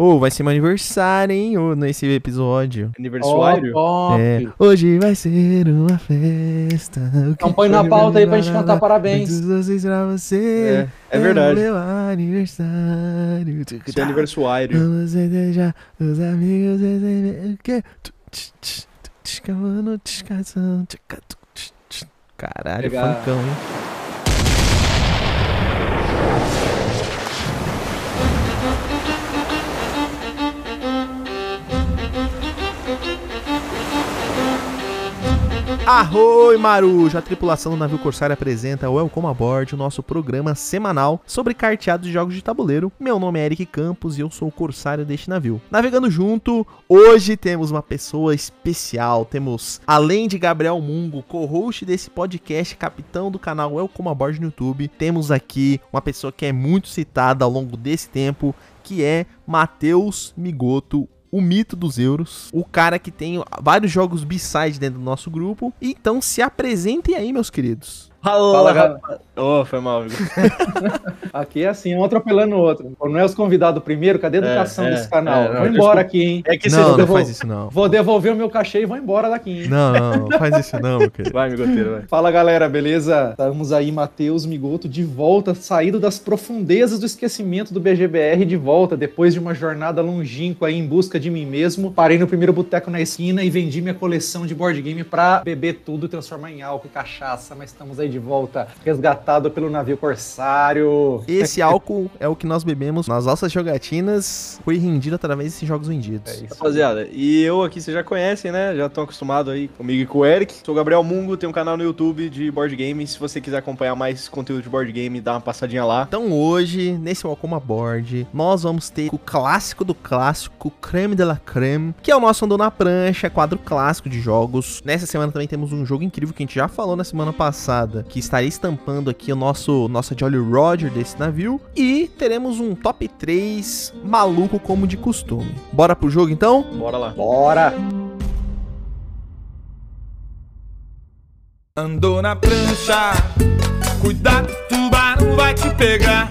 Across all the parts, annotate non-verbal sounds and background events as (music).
Ô, vai ser meu aniversário, hein, ô, nesse episódio. Aniversário? Top. É, hoje vai ser uma festa. o que Então põe na pauta aí pra gente cantar parabéns. Vocês pra você. É, é verdade. meu aniversário. Seu aniversário. Vamos desejar os amigos receber o quê? Caralho, Legal. funkão, hein? Arroi, Marujo! A tripulação do navio Corsário apresenta Welcome Aboard, o nosso programa semanal sobre carteados de jogos de tabuleiro. Meu nome é Eric Campos e eu sou o Corsário deste navio. Navegando junto, hoje temos uma pessoa especial. Temos, além de Gabriel Mungo, co-host desse podcast, capitão do canal Welcome Aboard no YouTube, temos aqui uma pessoa que é muito citada ao longo desse tempo, que é Matheus Migoto, o mito dos euros, o cara que tem vários jogos B-side dentro do nosso grupo. Então se apresentem aí, meus queridos. Fala, rapaz. Ô, foi mal, amigo. (laughs) Aqui é assim, um atropelando o outro. Não é os convidados primeiro, cadê a educação É, é, desse canal? é, não, vou embora desculpa. aqui, hein? É que não, não devol- faz isso não. Vou devolver o meu cachê e vou embora daqui, hein? Não, não, não faz isso não, meu querido. Vai, migoteiro, vai. Fala galera, beleza? Estamos aí, Matheus Migoto, de volta, saído das profundezas do esquecimento do BGBR, de volta, depois de uma jornada longínqua aí em busca de mim mesmo. Parei no primeiro boteco na esquina e vendi minha coleção de board game pra beber tudo e transformar em álcool e cachaça, mas estamos aí de volta, resgatado pelo navio Corsário. Esse álcool é o que nós bebemos nas nossas jogatinas, foi rendido através desses jogos vendidos. É isso. Rapaziada, e eu aqui, vocês já conhecem, né? Já estão acostumados aí comigo e com o Eric. Sou o Gabriel Mungo, tenho um canal no YouTube de board game. Se você quiser acompanhar mais conteúdo de board game, dá uma passadinha lá. Então hoje, nesse Welcome Aboard, nós vamos ter o clássico do clássico, creme de la creme, que é o nosso Andou na Prancha, quadro clássico de jogos. Nessa semana também temos um jogo incrível que a gente já falou na semana passada, que estaria estampando aqui o nosso nossa Jolly Roger desse navio. E teremos um top 3 maluco como de costume. Bora pro jogo então? Bora lá. Bora! Andou na prancha, cuidado, tubarão vai te pegar.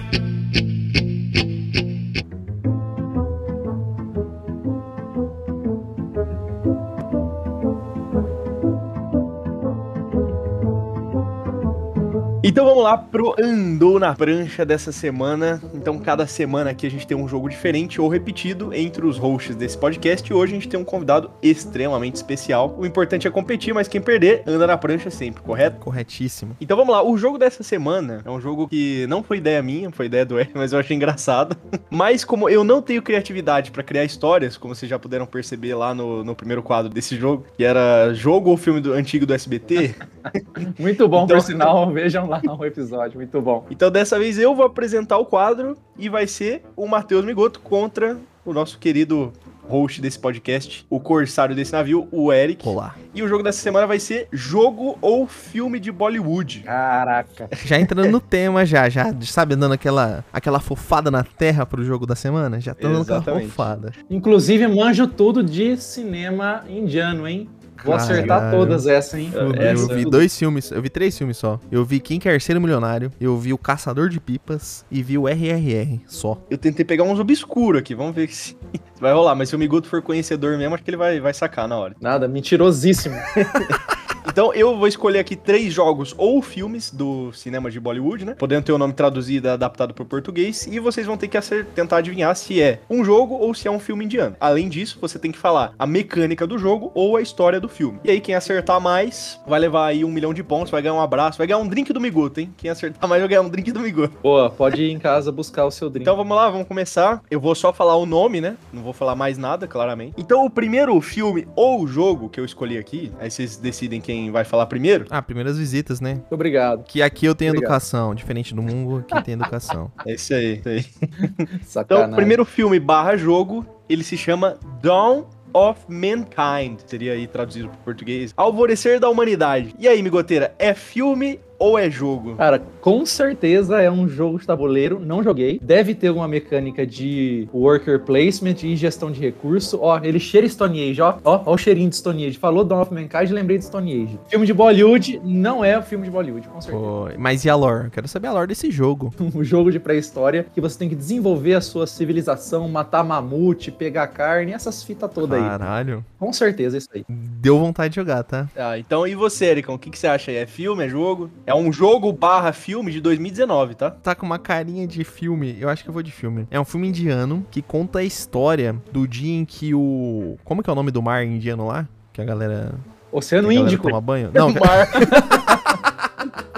Então vamos lá pro Andou na Prancha dessa semana. Então cada semana aqui a gente tem um jogo diferente ou repetido entre os hosts desse podcast. E hoje a gente tem um convidado extremamente especial. O importante é competir, mas quem perder anda na prancha sempre, correto? Corretíssimo. Então vamos lá, o jogo dessa semana é um jogo que não foi ideia minha, foi ideia do Eric, (laughs) mas eu achei engraçado. Mas como eu não tenho criatividade pra criar histórias, como vocês já puderam perceber lá no, no primeiro quadro desse jogo, que era jogo ou filme do, antigo do SBT, (laughs) Muito bom, Então- por sinal, vejam lá o (laughs) episódio, muito bom. então dessa vez eu vou apresentar o quadro e vai ser o Matheus Migoto contra o nosso querido host desse podcast, o corsário desse navio, o Eric. Olá. E o jogo dessa semana vai ser jogo ou filme de Bollywood. Caraca. Já entrando no tema, já, já, sabe, dando aquela, aquela fofada na terra pro jogo da semana? Já tô dando aquela fofada. Inclusive, manjo tudo de cinema indiano, hein? Vou acertar Caralho. todas essas, hein? Eu, É, eu essa- vi dois filmes, eu vi três filmes só. Eu vi Quem Quer Ser Milionário, eu vi O Caçador de Pipas e vi o RRR, só. Eu tentei pegar uns obscuros aqui, vamos ver se (laughs) vai rolar. Mas se o Migoto for conhecedor mesmo, acho que ele vai, vai sacar na hora. Nada, mentirosíssimo. (laughs) Então eu vou escolher aqui três jogos ou filmes do cinema de Bollywood, né? Podendo ter o nome traduzido e adaptado para o português. E vocês vão ter que acer- tentar adivinhar se é um jogo ou se é um filme indiano. Além disso, você tem que falar a mecânica do jogo ou a história do filme. E aí, quem acertar mais vai levar aí um milhão de pontos, vai ganhar um abraço, vai ganhar um drink do Migoto, hein? Quem acertar mais vai ganhar um drink do Migoto. Boa, pode ir em casa buscar o seu drink. Então vamos lá, vamos começar. Eu vou só falar o nome, né? Não vou falar mais nada, claramente. Então o primeiro filme ou jogo que eu escolhi aqui, aí vocês decidem quem vai falar primeiro. Ah, primeiras visitas, né? Muito obrigado. Que aqui eu tenho Obrigado. educação, diferente do Mungo, aqui tem educação. (laughs) É isso aí, isso aí. (laughs) Sacanagem. Então, o primeiro filme barra jogo, ele se chama Dawn of Mankind. Seria aí traduzido para português. Alvorecer da Humanidade. E aí, migoteira, é filme ou é jogo? Cara, com certeza é um jogo de tabuleiro, não joguei. Deve ter uma mecânica de worker placement e gestão de recurso. Ó, ele cheira Stone Age, ó. Ó, ó o cheirinho de Stone Age. Falou Dawn of Mankind, lembrei de Stone Age. Filme de Bollywood não é filme de Bollywood, com certeza. Pô, mas e a lore? Quero saber a lore desse jogo. (laughs) um jogo de pré-história que você tem que desenvolver a sua civilização, matar mamute, pegar carne, essas fitas todas aí. Caralho. Com certeza, é isso aí. Deu vontade de jogar, tá? Ah, então e você, Ericão? O que, que você acha aí? É filme, é jogo? É um jogo barra filme de 2019, tá? Tá com uma carinha de filme. Eu acho que eu vou de filme. É um filme indiano que conta a história do dia em que o. Como que é o nome do mar indiano lá? Que a galera. Oceano que a galera Índico. Toma banho? (laughs) Não, Mar. (laughs)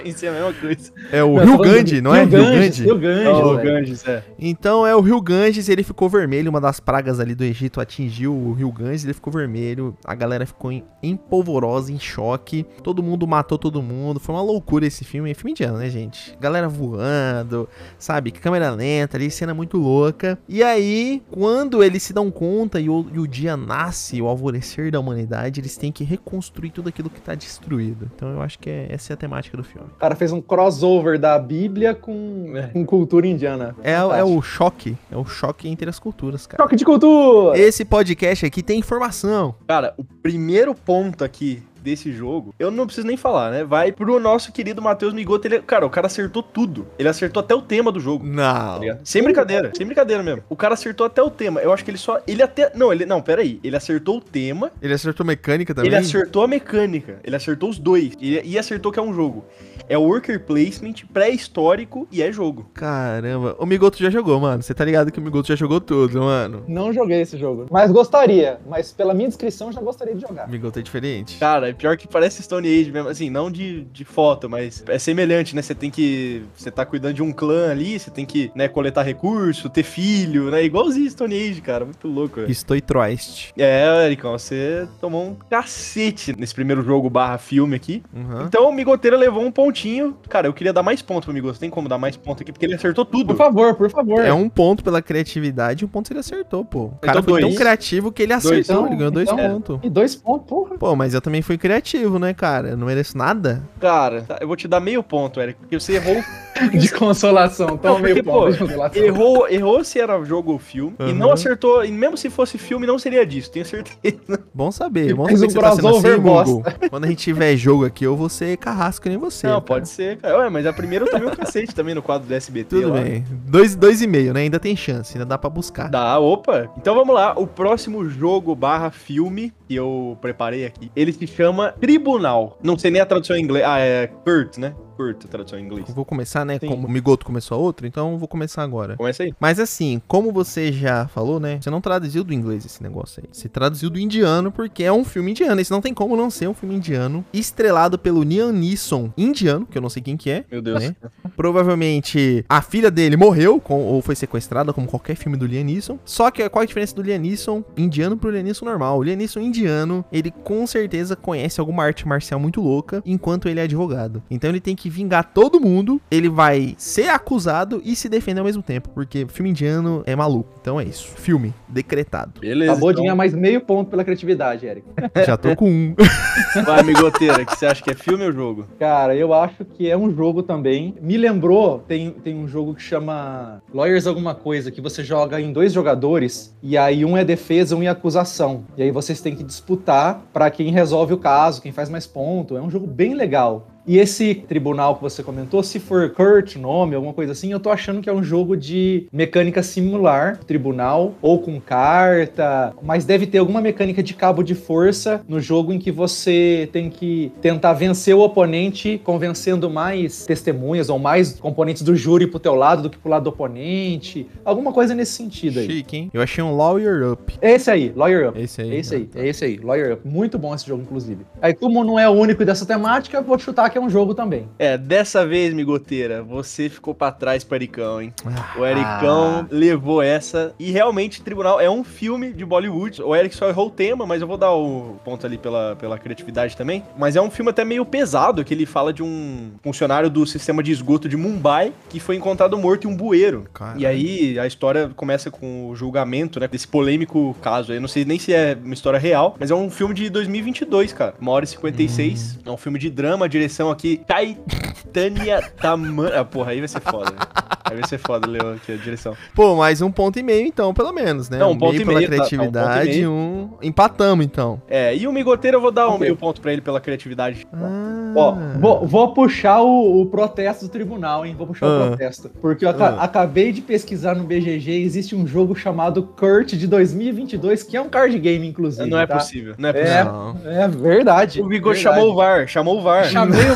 Pensei a mesma coisa. é o Não, Rio falando Gandhi, de- não é? Rio Ganges, Gandhi? Rio Ganges, Oh, o velho. Ganges, é. Então é o Rio Ganges, ele ficou vermelho, uma das pragas ali do Egito atingiu o Rio Ganges, ele ficou vermelho, a galera ficou em, em polvorosa, em choque, todo mundo matou todo mundo, foi uma loucura esse filme, é filme indiano, né, gente? Galera voando, sabe, câmera lenta ali, cena muito louca. E aí, quando eles se dão conta e o, e o dia nasce, o alvorecer da humanidade, eles têm que reconstruir tudo aquilo que tá destruído. Então eu acho que é- essa é a temática do filme. O cara fez um crossover da Bíblia com, É. com cultura indiana. É, é o choque, é o choque entre as culturas, cara. Choque de cultura! Esse podcast aqui tem informação. Cara, o primeiro ponto aqui desse jogo, eu não preciso nem falar, né? Vai pro nosso querido Matheus Migoto. Ele, cara, o cara acertou tudo. Ele acertou até o tema do jogo. Não. tá? Sem brincadeira, sem brincadeira mesmo. O cara acertou até o tema. Eu acho que ele só. Ele até. Não, ele. Não, pera aí. Ele acertou o tema. Ele acertou mecânica também? Ele acertou a mecânica. Ele acertou os dois. E, e acertou que é um jogo. É worker placement, pré-histórico e é jogo. Caramba. O Migoto já jogou, mano. Você tá ligado que o Migoto já jogou tudo, mano. Não joguei esse jogo. Mas gostaria. Mas pela minha descrição, já gostaria de jogar. O Migoto é diferente. Cara, é pior que parece Stone Age mesmo, assim, não de, de foto, mas é semelhante, né? Você tem que. Você tá cuidando de um clã ali, você tem que, né, coletar recurso, ter filho, né? Igualzinho Stone Age, cara. Muito louco, velho. Estou troist. É, Ericão, você tomou um cacete nesse primeiro jogo barra filme aqui. Uhum. Então o Migoteiro levou um pontinho. Cara, eu queria dar mais ponto pro Migoto. Tem como dar mais ponto aqui? Porque ele acertou tudo. Por favor, por favor. É um ponto pela criatividade e um ponto se ele acertou, pô. O cara Então, foi tão dois. criativo que ele Dois. acertou. Então, ele ganhou dois então- pontos. E dois pontos, porra. Pô, mas eu também fui criativo, né, cara? Eu não mereço nada. Cara, eu vou te dar meio ponto, Eric. Porque você errou. (laughs) De consolação. Toma Não, porque, meio pô, ponto de consolação. errou, errou se era jogo ou filme. E Uhum. não acertou. E mesmo se fosse filme, não seria disso. Tenho certeza. Bom saber. Bom saber que você tá sendo assim, Google. Quando a gente tiver jogo aqui, eu vou ser carrasco que nem você. não, cara. pode ser, cara. Ué, mas a primeira eu tomei um cacete também no quadro do SBT. Tudo lá. bem. Dois, dois e meio, né? Ainda tem chance, ainda dá pra buscar. Dá, opa. Então vamos lá. O próximo jogo barra filme que eu preparei aqui, ele se chama Tribunal. Não sei nem a tradução em inglês. Ah, é Kurt, né? Kurt, a tradução em inglês. Eu Vou começar, né? Sim. Como o Migoto começou a outro, então eu vou começar agora. Começa aí. Mas assim, como você já falou, né? Você não traduziu do inglês esse negócio aí. Você traduziu do indiano porque é um filme indiano. Esse não tem como não ser um filme indiano. Estrelado pelo Liam Neeson, indiano, que eu não sei quem que é. Meu Deus. né? Provavelmente a filha dele morreu com- ou foi sequestrada, como qualquer filme do Liam Neeson. Só que qual a diferença do Liam Neeson indiano pro Liam Neeson normal? O Liam Neeson indiano, ele com certeza conhece alguma arte marcial muito louca enquanto ele é advogado. Então ele tem que vingar todo mundo, ele vai ser acusado e se defender ao mesmo tempo, porque filme indiano é maluco. Então é isso. Filme decretado. Beleza. Acabou de então. ganhar mais meio ponto pela criatividade, Eric. (laughs) Já tô com um. (laughs) Vai, amigoteira, que você acha que é filme ou jogo? Cara, eu acho que é um jogo também. Me lembrou, tem, tem um jogo que chama Lawyers alguma coisa, que você joga em dois jogadores, e aí um é defesa, um é acusação. E aí vocês têm que disputar pra quem resolve o caso, quem faz mais ponto. É um jogo bem legal. E esse tribunal que você comentou, se for Kurt, nome, alguma coisa assim, eu tô achando que é um jogo de mecânica similar, tribunal, ou com carta, mas deve ter alguma mecânica de cabo de força no jogo em que você tem que tentar vencer o oponente convencendo mais testemunhas ou mais componentes do júri pro teu lado do que pro lado do oponente. Alguma coisa nesse sentido aí. Chique, hein? Eu achei um Lawyer Up. É esse aí, Lawyer Up. Esse aí. É esse aí, é esse aí, Lawyer Up. Muito bom esse jogo, inclusive. Aí, como não é o único dessa temática, eu vou chutar que é um jogo também. É, dessa vez, migoteira, você ficou pra trás pro Ericão, hein? Ah, O Ericão levou essa. E realmente, Tribunal é um filme de Bollywood. O Eric só errou o tema, mas eu vou dar o ponto ali pela, pela criatividade também. Mas é um filme até meio pesado, que ele fala de um funcionário do sistema de esgoto de Mumbai que foi encontrado morto em um bueiro. Caralho. E aí a história começa com o julgamento, né? Desse polêmico caso. Eu não sei nem se é uma história real, mas é um filme de 2022, cara. Uma hora e 56. É um filme de drama. A direção aqui. Caetania Taman. Ah, porra, aí vai ser foda. velho. Aí vai ser foda, Leon, aqui a direção. Pô, mais um ponto e meio então, pelo menos, né? Não, um ponto e pela meio, tá, tá, um ponto e criatividade, meio. um... Empatamos, então. É, e o Migoteiro eu vou dar um meio ponto pra ele pela criatividade. Ah. Ó, vou, vou puxar o, o protesto do tribunal, hein? Vou puxar Ah. o protesto. Porque eu Ah. acabei de pesquisar no BGG, existe um jogo chamado Kurt de 2022, que é um card game, inclusive. Não é tá? possível, não é É, possível. Não. é verdade. O Vigor verdade. chamou o VAR, chamou o VAR. Chamei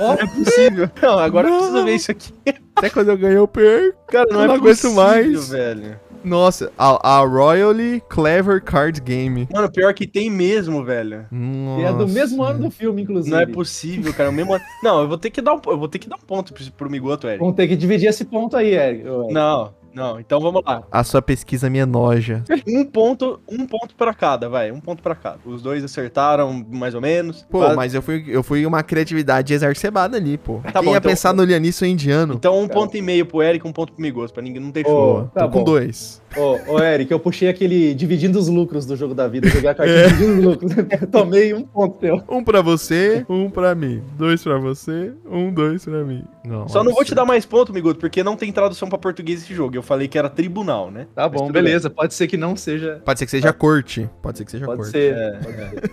Ó, Não é possível. (laughs) Não, agora eu preciso Não. ver isso aqui. Até quando eu ganhei, eu perco. Cara, não, Eu é não aguento possível, mais. velho. Nossa, a, a Royally Clever Card Game. Mano, pior que tem mesmo, velho. e é do Nossa. mesmo ano do filme, inclusive. Não é possível, cara. O mesmo... ano- Não, eu vou ter que dar um, eu vou ter que dar um ponto pro, pro Migoto, Eric. Vamos ter que dividir esse ponto aí, Eric. Não, não. Então vamos lá. A sua pesquisa me enoja. Um ponto, um ponto para cada, vai. Um ponto pra cada. Os dois acertaram mais ou menos. Pô, Quase- mas eu fui, eu fui uma criatividade exacerbada ali, pô. Tá Quem bom, ia então- pensar no Lianisso indiano? Então um ponto e meio pro Eric, um ponto pro Migoto, pra ninguém não ter Ô, show. Tô tá com bom. dois. Ô, ô, Eric, eu puxei aquele dividindo os lucros do jogo da vida. Joguei a É. cartinha dividindo os lucros. Eu tomei um ponto teu. Um pra você, um pra mim. Dois pra você, um, dois pra mim. Não, Só não vou te dar mais ponto, Migoto, porque não tem tradução pra português esse jogo. Eu falei que era tribunal, né? Tá bom, beleza. Pode ser que não seja. Pode ser que seja corte. Pode ser que seja Pode corte. ser. É. Pode ser.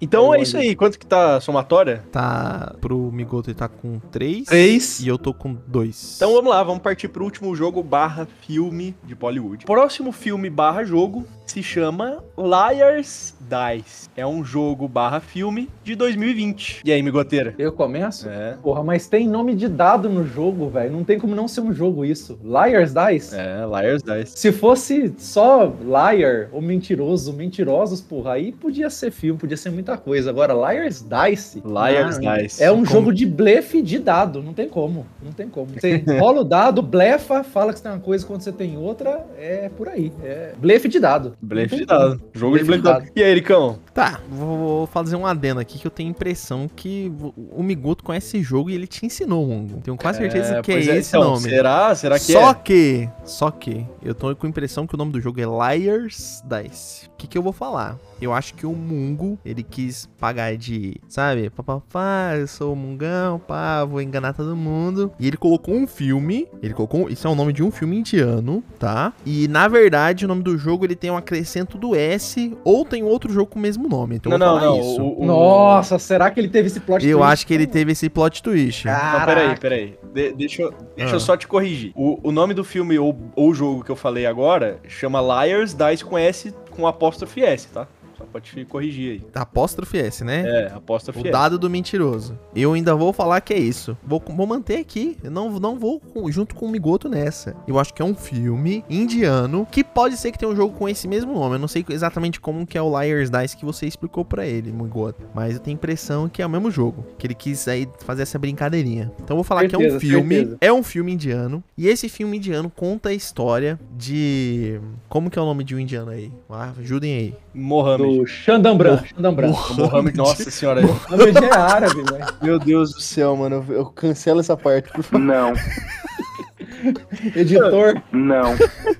Então é isso aí. Quanto que tá a somatória? Tá pro Migoto ele tá com três. Três. E eu tô com dois. Então vamos lá, vamos partir pro último jogo barra filme de Bollywood. Próximo filme barra jogo se chama Liars Dice. É um jogo barra filme de 2020. E aí, Migoteira? Eu começo? É. Porra, mas tem nome de dado no jogo, velho. Não tem como não ser um jogo isso. Liars Dice? É, Liars Dice. Se fosse só liar ou mentiroso, mentirosos, porra, aí podia ser filme, podia ser muita coisa. Agora, Liars Dice. Liars ah, Dice. É um Como- jogo de blefe de dado, não tem como. Não tem como. Você (laughs) rola o dado, blefa, fala que você tem uma coisa quando você tem outra, é por aí. É blefe de dado. Blefe Não de tem dado. Jogo de Blefe blefe de de dado. E aí, Ericão? Tá, vou, vou fazer um adendo aqui que eu tenho a impressão que o Migoto conhece esse jogo e ele te ensinou, Mongo. Tenho quase certeza que é pois esse então, nome. Será? Será que só é? que, só que, eu tô com a impressão que o nome do jogo é Liars Dice. O que que eu vou falar? Eu acho que o Mungo, ele quis pagar de, sabe, papapá, eu sou o Mungão, pá, vou enganar todo mundo. E ele colocou um filme, ele colocou, isso é o nome de um filme indiano, tá? E na verdade, o nome do jogo ele tem um acrescento do S, ou tem outro jogo com o mesmo nome. Então Não, eu vou não, falar não. isso. o- o- Nossa, será que ele teve esse plot Eu twist? acho que ele teve esse plot twist. Ah, Não, peraí, peraí. De- deixa eu, deixa Ah. eu só te corrigir. O, o nome do filme ou, ou jogo que eu falei agora chama Liars Dice com S com apóstrofe S, tá? Te corrigir aí. Apóstrofe S, né? É, apóstrofe O S. dado do mentiroso. Eu ainda vou falar que é isso. Vou, vou manter aqui. Eu não, não vou com- junto com o Migoto nessa. Eu acho que é um filme indiano que pode ser que tenha um jogo com esse mesmo nome. Eu não sei exatamente como que é o Liars Dice que você explicou pra ele, Migoto. Mas eu tenho a impressão que é o mesmo jogo. Que ele quis aí fazer essa brincadeirinha. Então eu vou falar que é um Certeza, filme. certeza. É um filme indiano. E esse filme indiano conta a história de. Como que é o nome de um indiano aí? Ah, ajudem aí. Mohamed. Do Xandambran. Xandambran. Mohamed, nossa senhora. (laughs) Mohamed é árabe, velho. Meu Deus do céu, mano. Eu cancelo essa parte, por favor. Não, (laughs) Editor. não,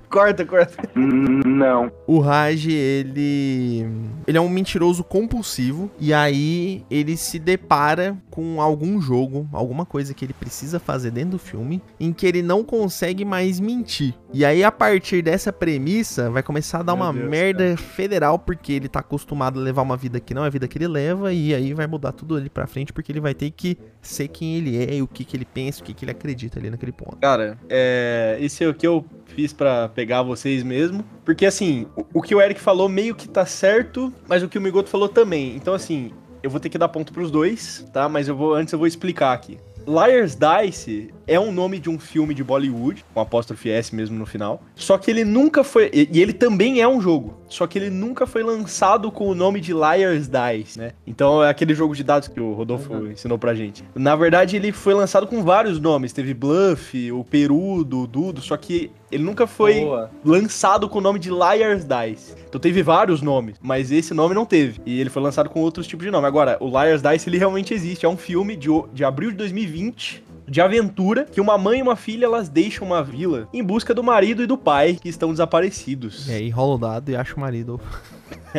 Corta, corta. não. O Raj, ele. Ele é um mentiroso compulsivo. E aí ele se depara com algum jogo, alguma coisa que ele precisa fazer dentro do filme, em que ele não consegue mais mentir. E aí, a partir dessa premissa, vai começar a dar Meu uma Deus, merda federal, porque ele tá acostumado a levar uma vida que não é a vida que ele leva, e aí vai mudar tudo ali pra frente, porque ele vai ter que ser quem ele é, e o que, que ele pensa, o que, que ele acredita ali naquele ponto. Cara, é, esse é o que eu fiz pra pegar vocês mesmo. Porque, assim, o, o que o Eric falou meio que tá certo, mas o que o Migoto falou também. Então, assim, eu vou ter que dar ponto pros dois, tá? Mas eu vou antes eu vou explicar aqui. Liars Dice é um nome de um filme de Bollywood, com apóstrofe S mesmo no final. Só que ele nunca foi. E ele também é um jogo. Só que ele nunca foi lançado com o nome de Liars Dice, né? Então é aquele jogo de dados que o Rodolfo ensinou pra gente. Na verdade, ele foi lançado com vários nomes. Teve Bluff, o Perudo, o Dudo, só que ele nunca foi Boa. lançado com o nome de Liars Dice. Então teve vários nomes, mas esse nome não teve. E ele foi lançado com outros tipos de nome. Agora, o Liars Dice, ele realmente existe. É um filme de, de abril de 2020, de aventura, que uma mãe e uma filha, elas deixam uma vila em busca do marido e do pai, que estão desaparecidos. E aí rola o dado e acha o marido.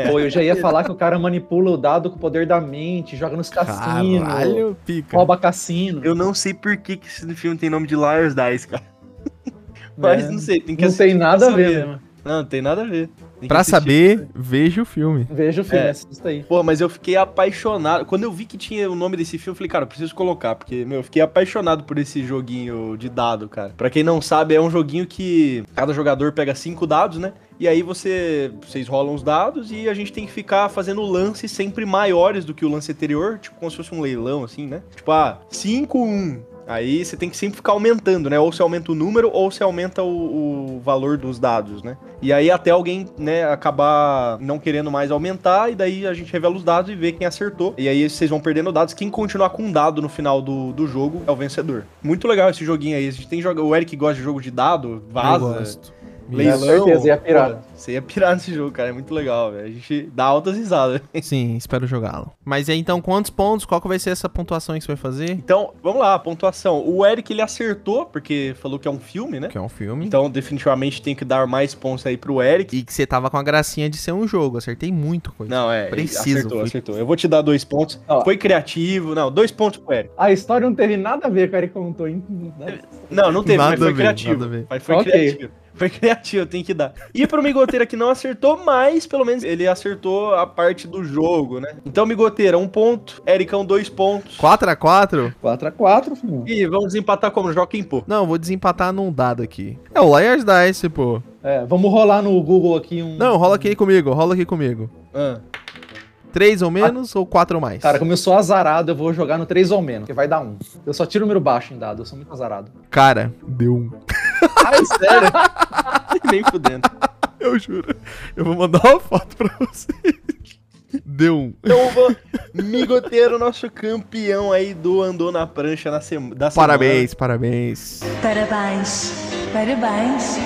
Pô, eu já ia falar que o cara manipula o dado com o poder da mente, joga nos cassinos, Caralho, pica. rouba cassino. Eu não sei por que, que esse filme tem nome de Liar's Dice, cara. (laughs) Mas É, não sei, tem que Não tem nada a ver mesmo. Não, não tem nada a ver. Pra saber, veja o filme. Veja o filme, É. assista aí. Pô, mas eu fiquei apaixonado. Quando eu vi que tinha o nome desse filme, eu falei, cara, eu preciso colocar, porque, meu, eu fiquei apaixonado por esse joguinho de dado, cara. Pra quem não sabe, é um joguinho que cada jogador pega cinco dados, né? E aí você, vocês rolam os dados e a gente tem que ficar fazendo lances sempre maiores do que o lance anterior, tipo como se fosse um leilão, assim, né? Tipo, ah, 5, 1. Aí você tem que sempre ficar aumentando, né? Ou você aumenta o número ou você aumenta o, o valor dos dados, né? E aí até alguém, né, acabar não querendo mais aumentar, e daí a gente revela os dados e vê quem acertou. E aí vocês vão perdendo dados. Quem continuar com um dado no final do, do jogo é o vencedor. Muito legal esse joguinho aí. A gente tem joga... O Eric gosta de jogo de dado, Eu vaza. gosto. Leilão. Com certeza, ia pirar. Pô, Você ia pirar nesse jogo, cara. É muito legal, velho. A gente dá altas risadas. (laughs) Sim, espero jogá-lo. Mas aí então, quantos pontos? Qual que vai ser essa pontuação que você vai fazer? Então, vamos lá, pontuação. O Eric, ele acertou, porque falou que é um filme, né? Que é um filme. Então, definitivamente tem que dar mais pontos aí pro Eric. E que você tava com a gracinha de ser um jogo. Acertei muito coisa. Não, é. Preciso, Acertou, fui- acertou. Eu vou te dar dois pontos. Ó. Foi criativo. Não, dois pontos pro Eric. A história não teve nada a ver com o que ele contou, hein? Não, não teve, Nada mas foi a ver, criativo. Mas foi Ok. criativo. Foi criativo, tem que dar. E pro Migoteira que não acertou, mas pelo menos ele acertou a parte do jogo, né? Então, Migoteira, um ponto. Ericão, dois pontos. 4x4? 4x4, filho. E vamos desempatar como? Joga em pô. Não, vou desempatar num dado aqui. É o Liar's Dice, pô. É, vamos rolar no Google aqui um. Não, rola aqui comigo, rola aqui comigo. Ah. 3 ou menos ou 4 ou mais? Cara, como eu sou azarado, eu vou jogar no 3 ou menos, porque vai dar 1. Eu só tiro o número baixo em dado, eu sou muito azarado. Cara, deu um. Ai, sério? (laughs) Nem fudendo. Eu juro. Eu vou mandar uma foto pra você. Deu um. Então, vou... Migoteiro, nosso campeão aí do Andou na Prancha na sema... da semana. Parabéns, parabéns. Parabéns, parabéns,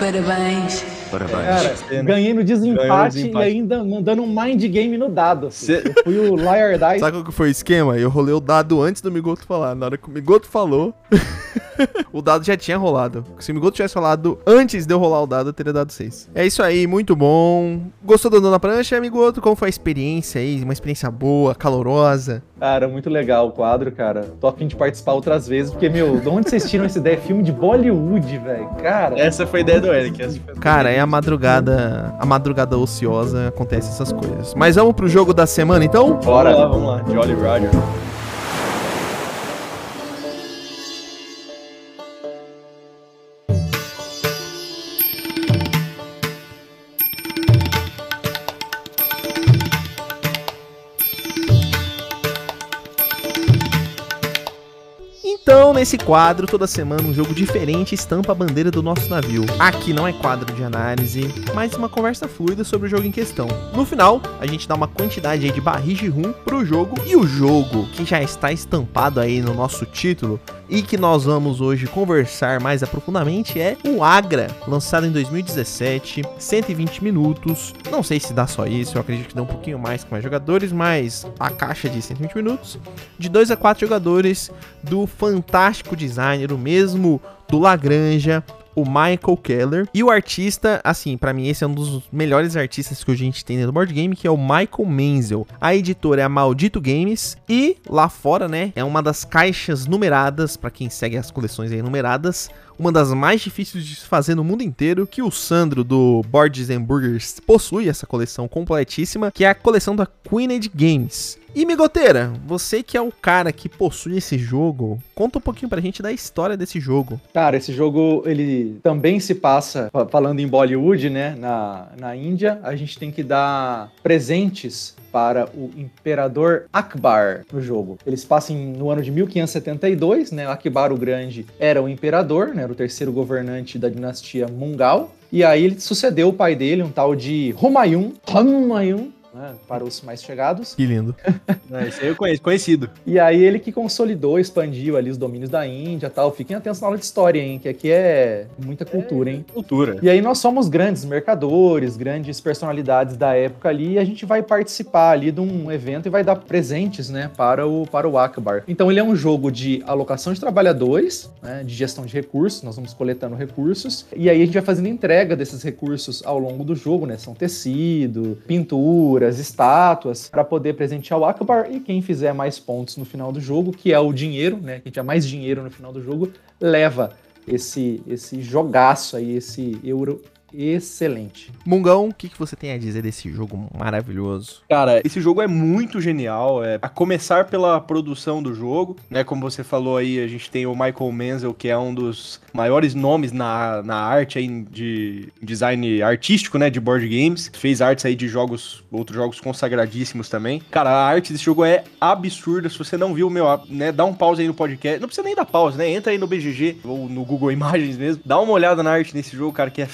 parabéns, parabéns. Cara, Pena. ganhei no desempate, desempate. e ainda mandando um mind game no dado. Cê- filho. Eu fui o Liar Dice. Sabe qual que foi o esquema? Eu rolei o dado antes do Migoto falar. Na hora que o Migoto falou, (laughs) o dado já tinha rolado. Se o Migoto tivesse falado antes de eu rolar o dado, eu teria dado 6. É isso aí, muito bom. Gostou do Andando na Prancha, Migoto? Como foi a experiência aí? Uma experiência boa, calorosa? Cara, muito legal o quadro, cara. Tô a fim de participar outras vezes, porque, meu, de onde vocês tiram essa ideia? Filme de Bollywood, velho. Cara, Essa foi a ideia do Eric. essa foi a Cara, é a madrugada, a madrugada ociosa, acontece essas coisas. Mas vamos pro jogo da semana, então? Bora lá, vamos lá. Jolly Roger. Nesse quadro, toda semana um jogo diferente estampa a bandeira do nosso navio. Aqui não é quadro de análise, mas uma conversa fluida sobre o jogo em questão. No final, a gente dá uma quantidade aí de barris de rum pro jogo e o jogo que já está estampado aí no nosso título e que nós vamos hoje conversar mais aprofundadamente é o Agra, lançado em 2017, 120 minutos. Não sei se dá só isso, eu acredito que dá um pouquinho mais com mais jogadores, mas a caixa de 120 minutos, de 2 a 4 jogadores do fantástico designer, o mesmo do Lagranja, o Michael Keller. E o artista, assim, pra mim esse é um dos melhores artistas que a gente tem dentro do board game, que é o Michael Menzel. A editora é a Maldito Games e lá fora, né, é uma das caixas numeradas, pra quem segue as coleções aí numeradas, uma das mais difíceis de se fazer no mundo inteiro, que o Sandro do Boards and Burgers possui essa coleção completíssima, que é a coleção da Queened Games. E Migoteira, você que é o cara que possui esse jogo, conta um pouquinho pra gente da história desse jogo. Cara, esse jogo ele também se passa fa- falando em Bollywood, né? Na, na Índia, a gente tem que dar presentes para o imperador Akbar no jogo. Eles passam no ano de 1572, né? Akbar o Grande era o imperador, né? Era o terceiro governante da dinastia Mungal. E aí ele sucedeu o pai dele, um tal de Humayun. Humayun. Né, para os mais chegados. Que lindo. (laughs) É, isso aí eu conheço, conhecido. E aí ele que consolidou, expandiu ali os domínios da Índia e tal. Fiquem atentos na aula de história, hein? Que aqui é muita cultura, hein? Cultura. E aí nós somos grandes mercadores, grandes personalidades da época ali, e a gente vai participar ali de um evento e vai dar presentes, né, para o, para o Akbar. Então ele é um jogo de alocação de trabalhadores, né, de gestão de recursos, nós vamos coletando recursos, e aí a gente vai fazendo entrega desses recursos ao longo do jogo, né, são tecido, pinturas, estátuas, para poder presentear o Akbar, e quem fizer mais pontos no final do jogo, que é o dinheiro, né, quem tiver mais dinheiro no final do jogo, leva esse, esse jogaço aí, esse euro excelente. Mungão, o que, que você tem a dizer desse jogo maravilhoso? Cara, esse jogo é muito genial, é, a começar pela produção do jogo, né, como você falou aí, a gente tem o Michael Menzel, que é um dos maiores nomes na, na arte aí de design artístico, né, de board games, fez artes aí de jogos, outros jogos consagradíssimos também. Cara, a arte desse jogo é absurda, se você não viu, meu, né, dá um pause aí no podcast, não precisa nem dar pause, né, entra aí no BGG ou no Google (laughs) Imagens mesmo, dá uma olhada na arte desse jogo, cara, que é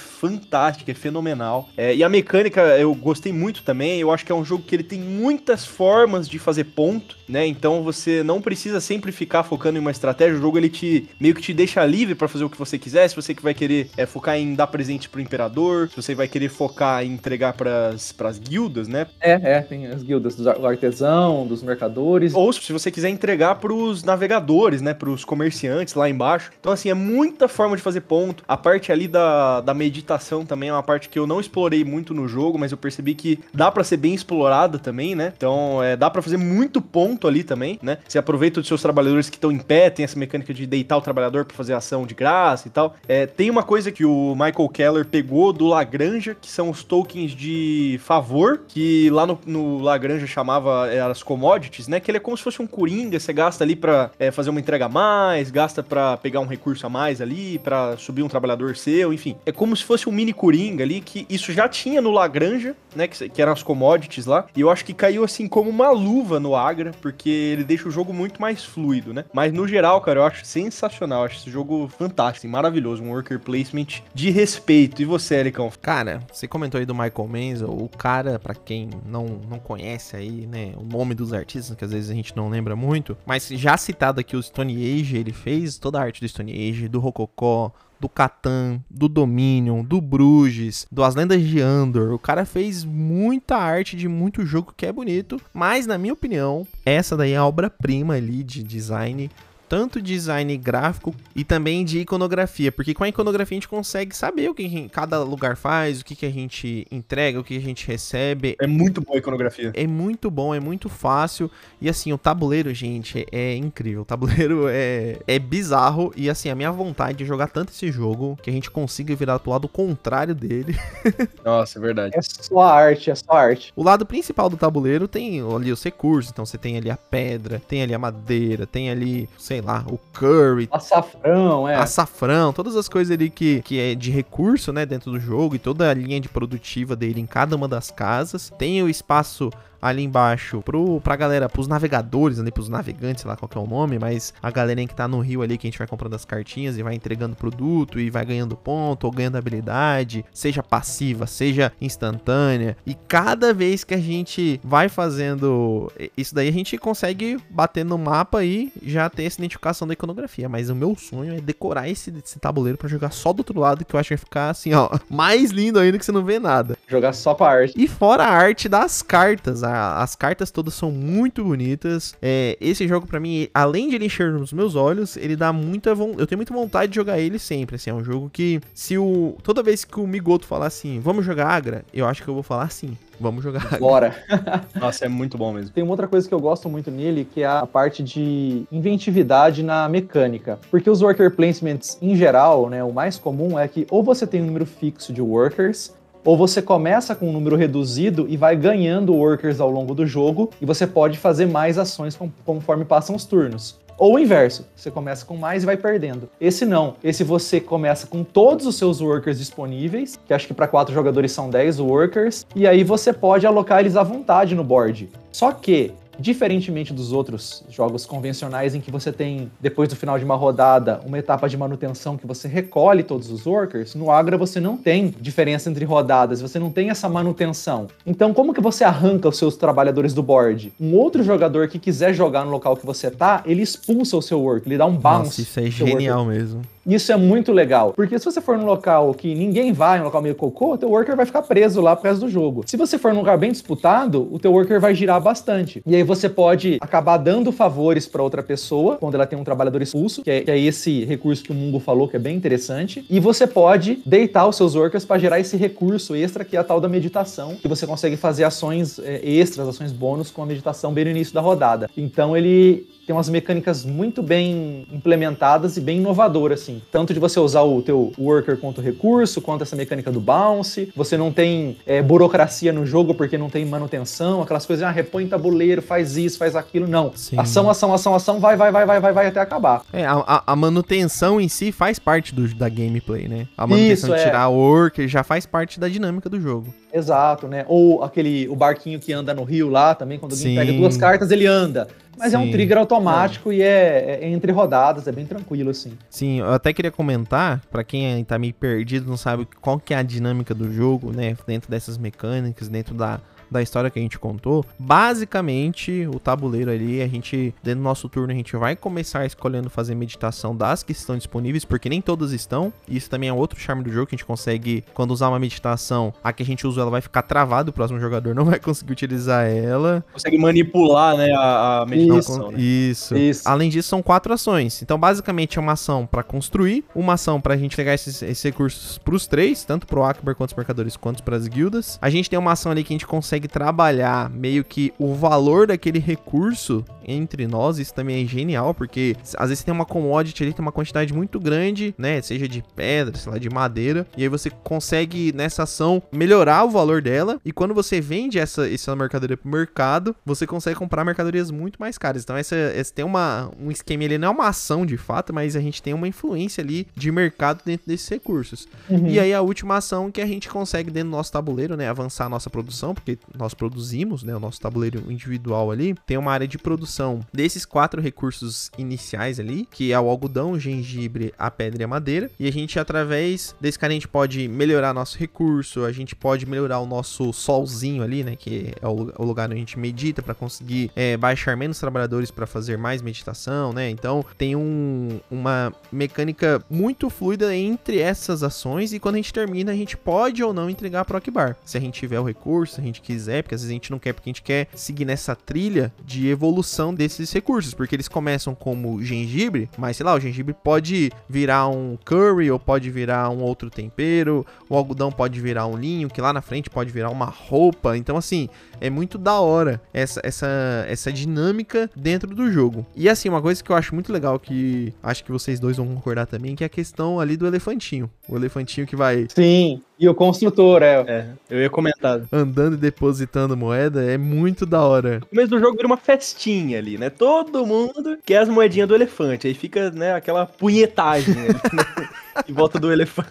fantástica, é fenomenal. É, e a mecânica eu gostei muito também, eu acho que é um jogo que ele tem muitas formas de fazer ponto, né, então você não precisa sempre ficar focando em uma estratégia, o jogo ele te, meio que te deixa livre para fazer o que você quiser, se você que vai querer é, focar em dar presente pro imperador, se você vai querer focar em entregar pras, pras guildas, né? É, é, tem as guildas do artesão, dos mercadores. Ou se você quiser entregar pros navegadores, né? Pros comerciantes lá embaixo. Então, assim, é muita forma de fazer ponto. A parte ali da, da meditação também é uma parte que eu não explorei muito no jogo, mas eu percebi que dá para ser bem explorada também, né? Então, é, dá para fazer muito ponto ali também, né? Você aproveita os seus trabalhadores que estão em pé, tem essa mecânica de deitar o trabalhador para fazer ação de graça e tal. É, tem uma coisa que o Michael Keller pegou do Lagrange, que são os tokens de favor, que lá no, no Lagrange chamava é, as commodities, né? Que ele é como se fosse um coringa, você gasta ali pra é, fazer uma entrega a mais, gasta pra pegar um recurso a mais ali, pra subir um trabalhador seu, enfim. É como se fosse um mini coringa ali, que isso já tinha no Lagrange, né? Que, que eram as commodities lá, e eu acho que caiu assim como uma luva no Agra, porque ele deixa o jogo muito mais fluido, né? Mas no geral, cara, eu acho sensacional, eu acho esse jogo fantástico, maravilhoso, um worker placement de respeito. E você, Ericão? Cara, você comentou aí do Michael Menzel, o cara, pra quem não, não conhece aí, né, o nome dos artistas, que às vezes a gente não lembra muito, mas já citado aqui o Stone Age, ele fez toda a arte do Stone Age, do Rococó, do Catan, do Dominion, do Bruges, do As Lendas de Andor. O cara fez muita arte de muito jogo que é bonito, mas na minha opinião, essa daí é a obra-prima ali de design tanto design gráfico e também de iconografia, porque com a iconografia a gente consegue saber o que cada lugar faz, o que, que a gente entrega, o que a gente recebe. É muito boa a iconografia. É muito bom, é muito fácil. E assim, o tabuleiro, gente, é, é incrível. O tabuleiro (laughs) é, é bizarro. E assim, a minha vontade de jogar tanto esse jogo que a gente consiga virar pro lado contrário dele. (laughs) Nossa, é verdade. É só arte, é só arte. O lado principal do tabuleiro tem ali os recursos. Então você tem ali a pedra, tem ali a madeira, tem ali, sei lá, o curry, Açafrão, é. açafrão, todas as coisas ali que, que é de recurso, né, dentro do jogo e toda a linha de produtiva dele em cada uma das casas. Tem o espaço ali embaixo pro, pra galera, pros navegadores ali, pros navegantes, sei lá qual que é o nome, mas a galerinha que tá no rio ali, que a gente vai comprando as cartinhas e vai entregando produto e vai ganhando ponto ou ganhando habilidade, seja passiva, seja instantânea. E cada vez que a gente vai fazendo isso daí, a gente consegue bater no mapa e já ter essa identificação da iconografia. Mas o meu sonho é decorar esse, esse tabuleiro pra jogar só do outro lado, que eu acho que vai ficar assim, ó, (laughs) mais lindo ainda que você não vê nada. Jogar só pra arte. E fora a arte das cartas, a- as cartas todas são muito bonitas. É, esse jogo pra mim, além de ele encher nos meus olhos, ele dá muita von- eu tenho muita vontade de jogar ele sempre, assim, é um jogo que se o toda vez que o Migoto falar assim, vamos jogar Agra, eu acho que eu vou falar sim. Vamos jogar Agra. Bora. (laughs) Nossa, é muito bom mesmo. Tem uma outra coisa que eu gosto muito nele, que é a parte de inventividade na mecânica. Porque os worker placements, em geral, né, o mais comum é que ou você tem um número fixo de workers, ou você começa com um número reduzido e vai ganhando workers ao longo do jogo, e você pode fazer mais ações conforme passam os turnos. Ou o inverso, você começa com mais e vai perdendo. Esse não. Esse você começa com todos os seus workers disponíveis, que acho que para quatro jogadores são 10 workers, e aí você pode alocar eles à vontade no board. Só que diferentemente dos outros jogos convencionais em que você tem, depois do final de uma rodada, uma etapa de manutenção que você recolhe todos os workers, no Agra você não tem diferença entre rodadas, você não tem essa manutenção. Então, como que você arranca os seus trabalhadores do board? Um outro jogador que quiser jogar no local que você tá, ele expulsa o seu worker, ele dá um bounce. Nossa, isso é seu worker. genial mesmo. Isso é muito legal, porque se você for num local que ninguém vai, um local meio cocô, o teu worker vai ficar preso lá pro resto do jogo. Se você for num lugar bem disputado, o teu worker vai girar bastante. E aí você pode acabar dando favores pra outra pessoa, quando ela tem um trabalhador expulso, que é, que é esse recurso que o Mungo falou, que é bem interessante. E você pode deitar os seus workers para gerar esse recurso extra, que é a tal da meditação, que você consegue fazer ações é, extras, ações bônus com a meditação bem no início da rodada. Então ele tem umas mecânicas muito bem implementadas e bem inovadoras, assim. Tanto de você usar o teu worker quanto recurso, quanto essa mecânica do bounce. Você não tem é, burocracia no jogo porque não tem manutenção, aquelas coisas, ah, repõe tabuleiro, faz isso, faz aquilo. Não. Sim. Ação, ação, ação, ação, vai, vai, vai, vai, vai, vai até acabar. É, a, a- manutenção em si faz parte do, da gameplay, né? A manutenção Isso, de é. tirar o worker já faz parte da dinâmica do jogo. Exato, né? Ou aquele, o barquinho que anda no rio lá também, quando alguém Sim. pega duas cartas, ele anda. Mas é um Sim. trigger automático e é, é entre rodadas, é bem tranquilo, assim. Sim, eu até queria comentar, pra quem tá meio perdido, não sabe qual que é a dinâmica do jogo, né? Dentro dessas mecânicas, dentro da, da história que a gente contou. Basicamente, o tabuleiro ali, a gente, dentro do nosso turno, a gente vai começar escolhendo fazer meditação das que estão disponíveis, porque nem todas estão. Isso também é outro charme do jogo, que a gente consegue, quando usar uma meditação, a que a gente usou, ela vai ficar travada, o próximo jogador (laughs) não vai conseguir utilizar ela. Consegue manipular, né, a, a meditação. Isso. né? Isso. Isso. Além disso, são quatro ações. Então, basicamente, é uma ação pra construir, uma ação pra gente pegar esses, esses recursos pros três, tanto pro Akbar quanto os mercadores, quanto pras guildas. A gente tem uma ação ali que a gente consegue trabalhar meio que o valor daquele recurso entre nós. Isso também é genial, porque às vezes tem uma commodity ali, tem uma quantidade muito grande, né? Seja de pedra, sei lá, de madeira. E aí você consegue, nessa ação, melhorar o valor dela. E quando você vende essa, essa mercadoria pro mercado, você consegue comprar mercadorias muito mais caras. Então, essa, essa tem uma, um esquema, ele não é uma ação de fato, mas a gente tem uma influência ali de mercado dentro desses recursos. E aí, a última ação que a gente consegue dentro do nosso tabuleiro, né? Avançar a nossa produção, porque nós produzimos, né? O nosso tabuleiro individual ali. Tem uma área de produção desses quatro recursos iniciais ali, que é o algodão, o gengibre, a pedra e a madeira. E a gente, através desse cara, a gente pode melhorar nosso recurso, a gente pode melhorar o nosso solzinho ali, né? Que é o, lu- o lugar onde a gente medita para conseguir é, baixar menos trabalhadores para fazer mais meditação, né? Então tem um, uma mecânica muito fluida entre essas ações e quando a gente termina, a gente pode ou não entregar pro Akbar. Se a gente tiver o recurso, se a gente quiser, porque às vezes a gente não quer, porque a gente quer seguir nessa trilha de evolução desses recursos, porque eles começam como gengibre, mas sei lá, o gengibre pode virar um curry ou pode virar um outro tempero, o algodão pode virar um linho, que lá na frente pode virar uma roupa. Então, assim, é muito da hora essa, essa, essa dinâmica dentro do jogo. E assim, uma coisa que eu acho muito legal, que acho que vocês dois vão concordar também, que é a questão ali do elefantinho. O elefantinho que vai Sim, e o construtor, é. É, eu ia comentar. andando e depositando moeda, é muito da hora. No começo do jogo vira uma festinha ali, né? Todo mundo quer as moedinhas do elefante. Aí fica, né, aquela punhetagem ali, né? (laughs) (laughs) em volta do elefante.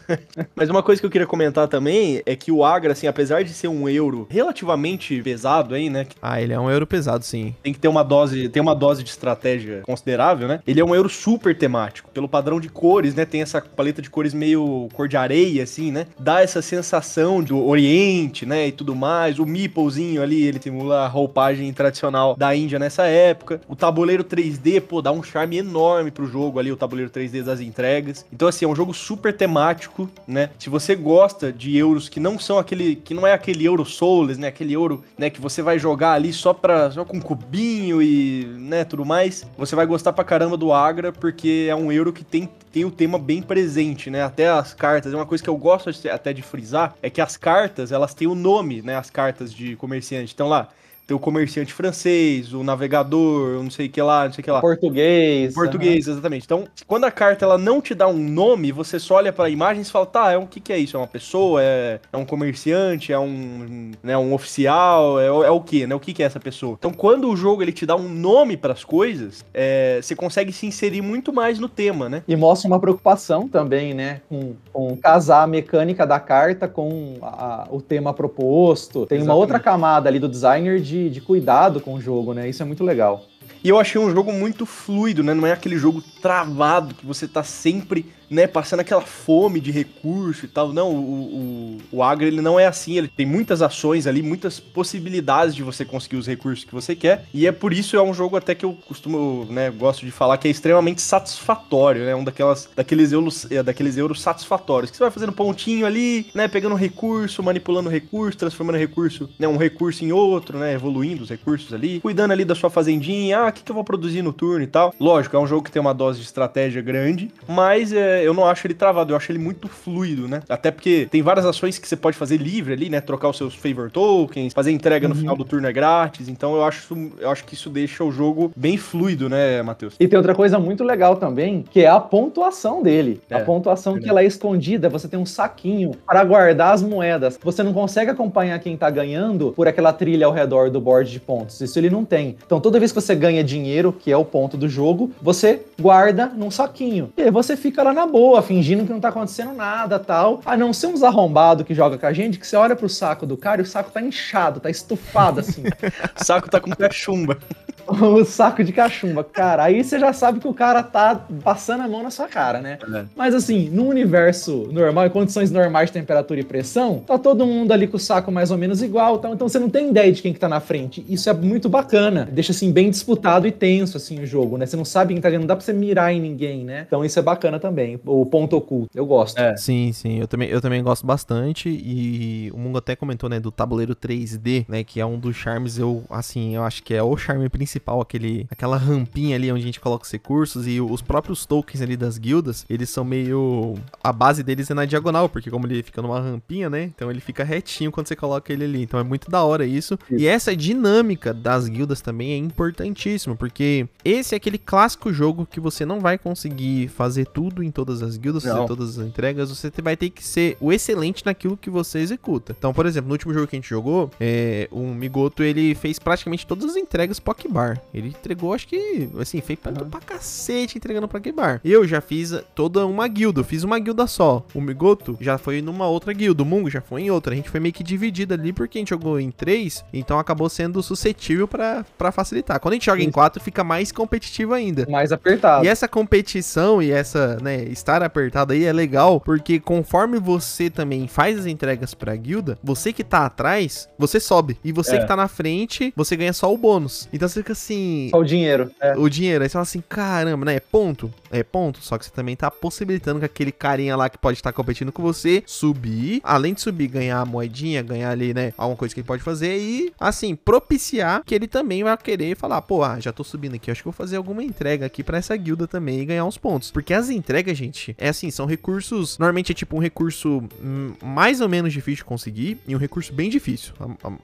Mas uma coisa que eu queria comentar também é que o Agra, assim, apesar de ser um euro relativamente pesado aí, né? que Ah, ele é um euro pesado, sim. Tem que ter uma dose, tem uma dose de estratégia considerável, né? Ele é um euro super temático. Pelo padrão de cores, né? Tem essa paleta de cores meio cor de areia, assim, né? Dá essa sensação de Oriente, né? E tudo mais. O Meeplezinho ali, ele simula a roupagem tradicional da Índia nessa época. O tabuleiro 3D, pô, dá um charme enorme pro jogo ali, o tabuleiro 3D das entregas. Então, assim, é um jogo super temático, né? Se você gosta de euros que não são aquele, que não é aquele euro soulless, né? Aquele euro, né, que você vai jogar ali só para só com cubinho e, né, tudo mais, você vai gostar pra caramba do Agra, porque é um euro que tem tem o tema bem presente, né? Até as cartas, é uma coisa que eu gosto até de frisar, é que as cartas, elas têm o nome, né? As cartas de comerciante. Então lá, tem o comerciante francês, o navegador, não sei o que lá, não sei o que lá. Português. Português, exatamente. Então, quando a carta ela não te dá um nome, você só olha pra imagem e fala, tá, é um, o que, que é isso? É uma pessoa? É, é um comerciante? É um, né, um oficial? É, o- é o que, né? O que, que é essa pessoa? Então, quando o jogo ele te dá um nome pras coisas, é, você consegue se inserir muito mais no tema, né? E mostra uma preocupação também, né? Com, com casar a mecânica da carta com a- o tema proposto. Tem uma Exatamente. outra camada ali do designer de de, cuidado com o jogo, né? Isso é muito legal. E eu achei um jogo muito fluido, né? Não é aquele jogo travado que você tá sempre, né, passando aquela fome de recurso e tal. Não, o, o, o Agro ele não é assim, ele tem muitas ações ali, muitas possibilidades de você conseguir os recursos que você quer. E é por isso é um jogo até que eu costumo, né, gosto de falar que é extremamente satisfatório, né? Um daquelas daqueles euros, é, daqueles euros satisfatórios, que você vai fazendo pontinho ali, né, pegando recurso, manipulando recurso, transformando recurso, né, um recurso em outro, né, evoluindo os recursos ali, cuidando ali da sua fazendinha, ah, o que, que eu vou produzir no turno e tal. Lógico, é um jogo que tem uma dose de estratégia grande, mas é, eu não acho ele travado, eu acho ele muito fluido, né? Até porque tem várias ações que você pode fazer livre ali, né? Trocar os seus favor tokens, fazer entrega no final do turno é grátis, então eu acho, eu acho que isso deixa o jogo bem fluido, né, Matheus? E tem outra coisa muito legal também, que é a pontuação dele. É, a pontuação verdade. que ela é escondida, você tem um saquinho para guardar as moedas. Você não consegue acompanhar quem tá ganhando por aquela trilha ao redor do board de pontos. Isso ele não tem. Então toda vez que você ganha dinheiro, que é o ponto do jogo, você guarda num saquinho. E aí você fica lá na boa, fingindo que não tá acontecendo nada, tal. A não ser uns arrombados que joga com a gente, que você olha pro saco do cara e o saco tá inchado, tá estufado assim. (laughs) O saco tá com cachumba. (laughs) o saco de cachumba. Cara, aí você já sabe que o cara tá passando a mão na sua cara, né? É. Mas assim, no universo normal, em condições normais de temperatura e pressão, tá todo mundo ali com o saco mais ou menos igual, tá? então você não tem ideia de quem que tá na frente. Isso é muito bacana. Deixa assim bem disputado e tenso assim o jogo, né? Você não sabe quem tá ganhando, não dá pra você mirar em ninguém, né? Então isso é bacana também. O ponto oculto. Eu gosto. É. Sim, sim, eu também, eu também gosto bastante e o Mungo até comentou, né, do tabuleiro 3D, né, que é um dos charmes, eu, assim, eu acho que é o charme principal, aquele, aquela rampinha ali onde a gente coloca os recursos e os próprios tokens ali das guildas, eles são meio, a base deles é na diagonal, porque como ele fica numa rampinha, né, então ele fica retinho quando você coloca ele ali, então é muito da hora isso. E essa dinâmica das guildas também é importantíssima, porque esse é aquele clássico jogo que você não vai conseguir fazer tudo em todas as guildas, fazer todas as entregas, você vai ter que ser o excelente naquilo que você executa. Então, por exemplo, no último jogo que a gente jogou, é, o Migoto ele fez praticamente todas as entregas pro Akibar. Ele entregou, acho que, assim, fez ponto pra cacete entregando pro Akibar. Eu já fiz toda uma guilda, eu fiz uma guilda só. O Migoto já foi numa outra guilda, o Mungo já foi em outra. A gente foi meio que dividido ali porque a gente jogou em três, então acabou sendo suscetível pra pra facilitar. Quando a gente joga em quatro, fica mais competitivo ainda. Mais apertado. E essa competição e essa, né, estar apertado aí é legal, porque conforme você também faz as entregas pra guilda, você que tá atrás, você sobe. E você É. que tá na frente, você ganha só o bônus. Então você fica assim. Só o dinheiro. É. O dinheiro, aí você fala assim, caramba, né? É ponto. É ponto. Só que você também tá possibilitando que aquele carinha lá que pode estar competindo com você subir. Além de subir, ganhar a moedinha, ganhar ali, né? Alguma coisa que ele pode fazer. E, assim, propiciar que ele também vai querer falar, pô, ah, já tô subindo aqui. Acho que vou fazer alguma entrega aqui pra essa guilda também e ganhar uns pontos. Porque as entregas, gente, é assim, são recursos. Normalmente é tipo um recurso hum, mais ou menos difícil de conseguir e um recurso bem difícil.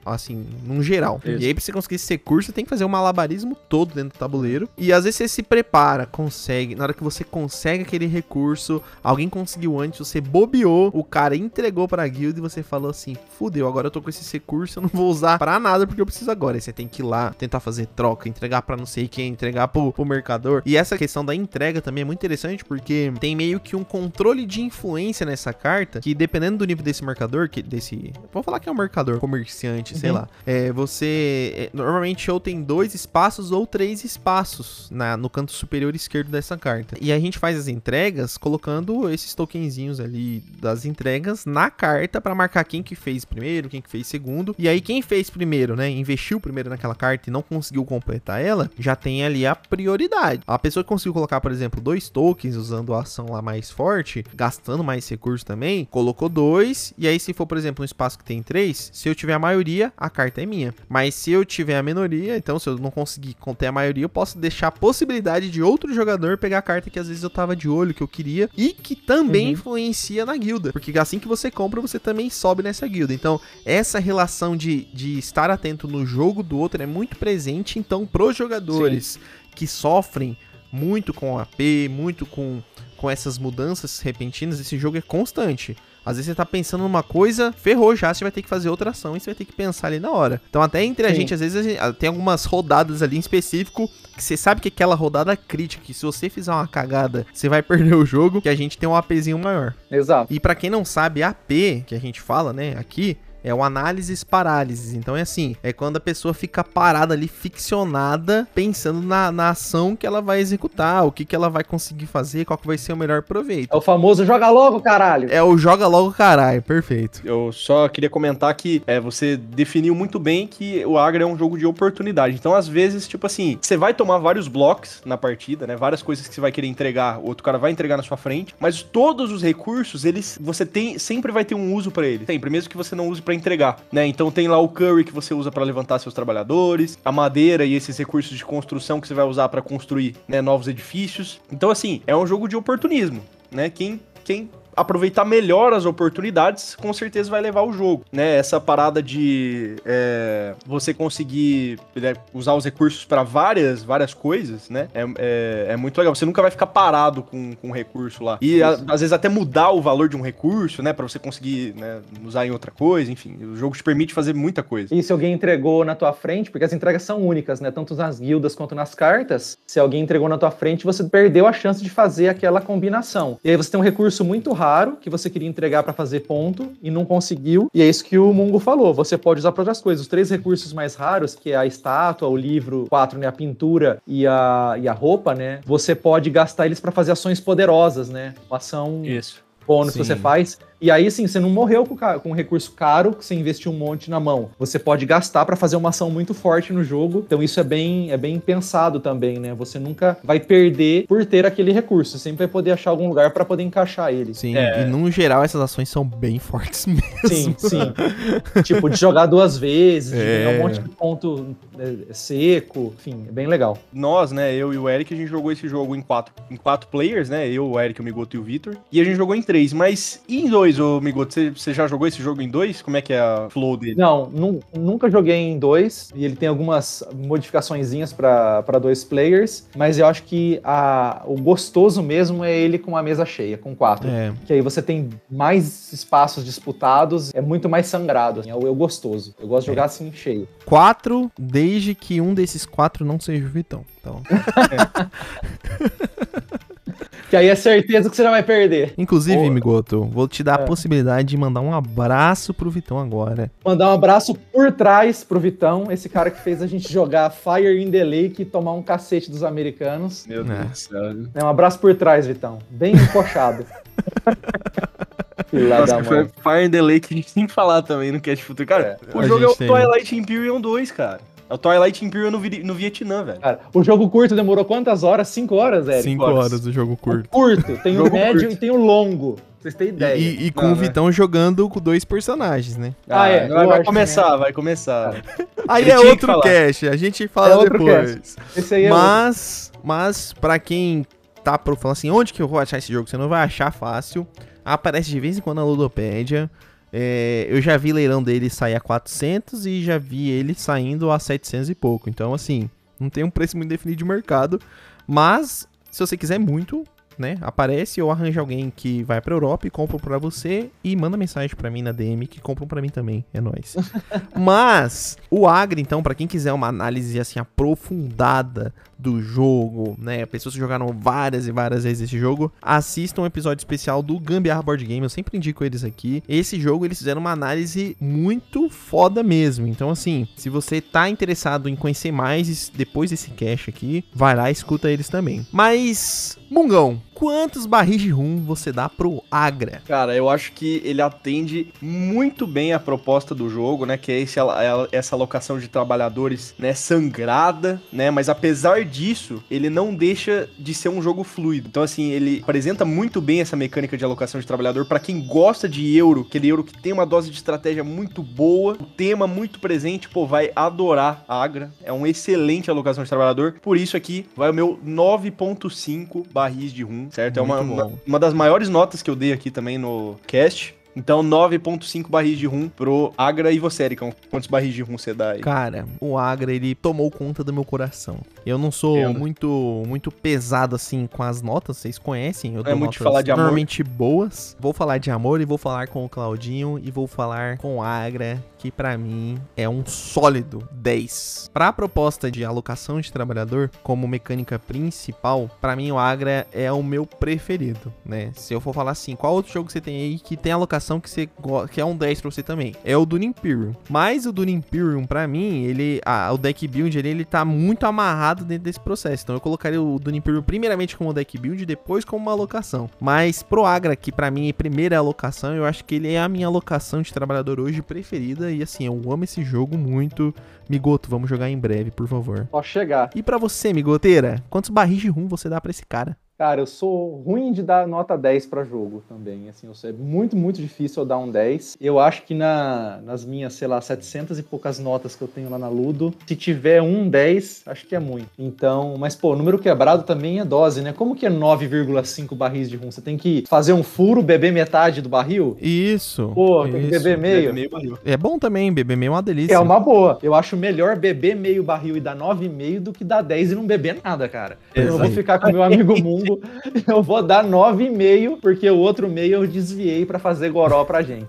Assim, num geral. Isso. E aí, pra você conseguir esse recurso, você tem que fazer um malabarismo todo dentro do tabuleiro. E às vezes você se prepara, consegue. Na hora que você consegue aquele recurso, alguém conseguiu antes, você bobeou, o cara entregou pra guilda e você falou assim: fudeu, agora eu tô com esse recurso, eu não vou usar pra nada porque eu preciso agora. Aí você tem que ir lá, tentar fazer troca, entregar pra não sei quem, entregar pro, pro mercador. E essa questão da entrega também é muito interessante porque tem meio que um controle de influência nessa carta que dependendo do nível desse marcador, que desse. Vou falar que é um marcador, comerciante, sei Uhum. lá. É, você. é, normalmente ou tem dois espaços ou três espaços na, no canto superior esquerdo dessa carta. E a gente faz as entregas colocando esses tokenzinhos ali das entregas na carta pra marcar quem que fez primeiro, quem que fez segundo. E aí quem fez primeiro, né, investiu primeiro naquela carta e não conseguiu completar ela, já tem ali a prioridade. A pessoa que conseguiu colocar, por exemplo, dois tokens usando a ação lá mais forte, gastando mais recursos também, colocou dois. E aí se for, por exemplo, um espaço que tem três, se eu tiver a maioria, a carta é minha. Mas se eu tiver a minoria, então se eu não conseguir conter a maioria, eu posso deixar a possibilidade de outro jogador pegar a carta que às vezes eu tava de olho, que eu queria, e que também Uhum. influencia na guilda. Porque assim que você compra, você também sobe nessa guilda. Então, essa relação de, de estar atento no jogo do outro é muito presente. Então, pros jogadores que sofrem muito com AP, muito com, com essas mudanças repentinas, esse jogo é constante. Às vezes você tá pensando numa coisa, ferrou já, você vai ter que fazer outra ação e você vai ter que pensar ali na hora. Então até entre a Sim. gente, às vezes a gente- ah, tem algumas rodadas ali em específico que você sabe que aquela rodada crítica, que se você fizer uma cagada, você vai (laughs) perder o jogo, que a gente tem um APzinho maior. Exato. E pra quem não sabe, AP, que a gente fala, né, aqui, É o análises parálises. Então é assim, é quando a pessoa fica parada ali, ficcionada, pensando na, na ação que ela vai executar, o que, que ela vai conseguir fazer, qual que vai ser o melhor proveito. É o famoso joga logo, caralho. É o joga logo caralho, perfeito. Eu só queria comentar que é, você definiu muito bem que o Agra é um jogo de oportunidade. Então, às vezes, tipo assim, você vai tomar vários blocos na partida, né? Várias coisas que você vai querer entregar, o outro cara vai entregar na sua frente, mas todos os recursos, eles você tem sempre vai ter um uso pra ele. Sempre, mesmo que você não use pra entregar, né? Então tem lá o curry que você usa pra levantar seus trabalhadores, a madeira e esses recursos de construção que você vai usar pra construir, né, novos edifícios. Então assim, é um jogo de oportunismo, né? Quem quem aproveitar melhor as oportunidades, com certeza vai levar o jogo, né? Essa parada de é, você conseguir né, usar os recursos para várias, várias coisas, né? É, é, é, muito legal. Você nunca vai ficar parado com, com um recurso lá. E a, às vezes até mudar o valor de um recurso, né? Para você conseguir né, usar em outra coisa, enfim. O jogo te permite fazer muita coisa. E se alguém entregou na tua frente, porque as entregas são únicas, né? Tanto nas guildas quanto nas cartas, se alguém entregou na tua frente, você perdeu a chance de fazer aquela combinação. E aí você tem um recurso muito raro que você queria entregar para fazer ponto e não conseguiu. E é isso que o Mungo falou. Você pode usar para outras coisas. Os três recursos mais raros, que é a estátua, o livro, quatro, né, a pintura e a, e a roupa, né? Você pode gastar eles para fazer ações poderosas, né? Uma ação Isso. bônus que Sim. você faz. E aí, assim, você não morreu com, com um recurso caro que você investiu um monte na mão. Você pode gastar para fazer uma ação muito forte no jogo. Então, isso é bem, é bem pensado também, né? Você nunca vai perder por ter aquele recurso. Você sempre vai poder achar algum lugar para poder encaixar ele. Sim, É. e no geral essas ações são bem (laughs) fortes mesmo. Sim, sim. tipo, de jogar duas vezes, de É. ganhar um monte de ponto é, seco. Enfim, é bem legal. Nós, né, eu e o Eric, a gente jogou esse jogo em quatro, em quatro players, né? Eu, o Eric, o Migoto e o Vitor. E a gente jogou em três. Mas e em dois, ô Migoto? Você, você já jogou esse jogo em dois? Como é que é a flow dele? Não, nu- nunca joguei em dois, e ele tem algumas modificaçõezinhas para dois players, mas eu acho que a, o gostoso mesmo é ele com a mesa cheia, com quatro. É, Que aí você tem mais espaços disputados, é muito mais sangrado. assim, É o eu gostoso. Eu gosto de jogar assim cheio. quatro, desde que um desses quatro não seja o Vitão. Então, (laughs) (laughs) Que aí é certeza que você já vai perder. inclusive, Boa. Migoto, vou te dar a É. possibilidade de mandar um abraço pro Vitão agora. Mandar um abraço por trás pro Vitão, esse cara que fez a gente jogar Fire in the Lake e tomar um cacete dos americanos. Meu É. Deus do céu. É um abraço por trás, Vitão. Bem (laughs) da Nossa, foi mãe. Fire and the Lake que a gente tem que falar também no Cast Futuro. Cara, o A jogo é o tem. Twilight Imperium 2, cara. É o Twilight Imperium no, no Vietnã, velho. Cara, o jogo curto demorou quantas horas? Cinco horas, Eric? Cinco horas. horas do jogo O curto. curto, tem (laughs) o Jogo médio curto. e tem o longo. Pra vocês terem ideia. E, e com Não, o né? Vitão jogando com dois personagens, né? Ah, é, Vai, vai lógico, começar, vai começar. (laughs) Aí é outro cast, a gente É fala outro depois. Esse aí é Mas, mas para quem tá pro falando assim, onde que eu vou achar esse jogo? Você não vai achar fácil. Aparece de vez em quando na Ludopédia. É, eu já vi leilão dele sair a 400 e já vi ele saindo a 700 e pouco. Então, assim, não tem um preço muito definido de mercado. Mas, se você quiser muito, né, aparece ou arranja alguém que vai pra Europa e compra pra você e manda mensagem pra mim na DM que compram pra mim também. É nóis. (laughs) Mas, o Agri, então, pra quem quiser uma análise assim aprofundada do jogo, né? Pessoas que jogaram várias e várias vezes esse jogo, assistam um episódio especial do Gambiarra Board Game. Eu sempre indico eles aqui. Esse jogo eles fizeram uma análise muito foda mesmo. Então, assim, se você tá interessado em conhecer mais depois desse cache aqui, vai lá escuta eles também. Mas, Mungão, quantos barris de rum você dá pro Agra? Cara, eu acho que ele atende muito bem a proposta do jogo, né? Que é esse, essa alocação de trabalhadores, né? Sangrada, né? Mas apesar disso, ele não deixa de ser um jogo fluido. Então, assim, ele apresenta muito bem essa mecânica de alocação de trabalhador para quem gosta de euro, aquele euro que tem uma dose de estratégia muito boa, o tema muito presente, pô, vai adorar Agra. É uma excelente alocação de trabalhador. Por isso aqui vai o meu 9.5 barris de rum, certo? é uma, uma, uma das maiores notas que eu dei aqui também no cast. Então, 9.5 barris de rum pro Agra e você, Ericão. Quantos barris de rum você dá aí? Cara, o Agra, ele tomou conta do meu coração. Eu não sou Entendo. muito muito pesado assim com as notas, vocês conhecem. Eu é dou muito de notas falar de amor? normalmente boas. Vou falar de amor e vou falar com o Claudinho e vou falar com o Agra, que pra mim é um sólido 10. Pra proposta de alocação de trabalhador como mecânica principal, pra mim o Agra é o meu preferido, né? Se eu for falar assim, qual outro jogo você tem aí que tem alocação que você que é um 10 pra você também. É o Dune Imperium. Mas o Dune Imperium, pra mim, ele. Ah, o deck build ele, ele tá muito amarrado dentro desse processo. Então eu colocaria o Dune Imperium primeiramente como deck build e depois como uma alocação. Mas pro Agra, que pra mim é primeira alocação, eu acho que ele é a minha alocação de trabalhador hoje preferida. E assim, eu amo esse jogo muito. Migoto, vamos jogar em breve, por favor. Só chegar. E pra você, Migoteira, quantos barris de rum você dá pra esse cara? Cara, eu sou ruim de dar nota 10 pra jogo também. Assim, eu sou- é muito, muito difícil eu dar um 10. Eu acho que na, nas minhas, sei lá, 700 e poucas notas que eu tenho lá na Ludo, se tiver um 10, acho que é muito. Então, mas pô, número quebrado também é dose, né? Como que é 9,5 barris de rum? Você tem que fazer um furo, beber metade do barril? Isso. Pô, tem que isso. beber meio. meio barril. É bom também, beber meio é uma delícia. É uma boa. Eu acho melhor beber meio barril e dar 9,5 do que dar 10 e não beber nada, cara. Eu Exato. vou ficar com meu amigo (laughs) (laughs) Eu vou dar 9,5, porque o outro meio eu desviei pra fazer goró pra gente.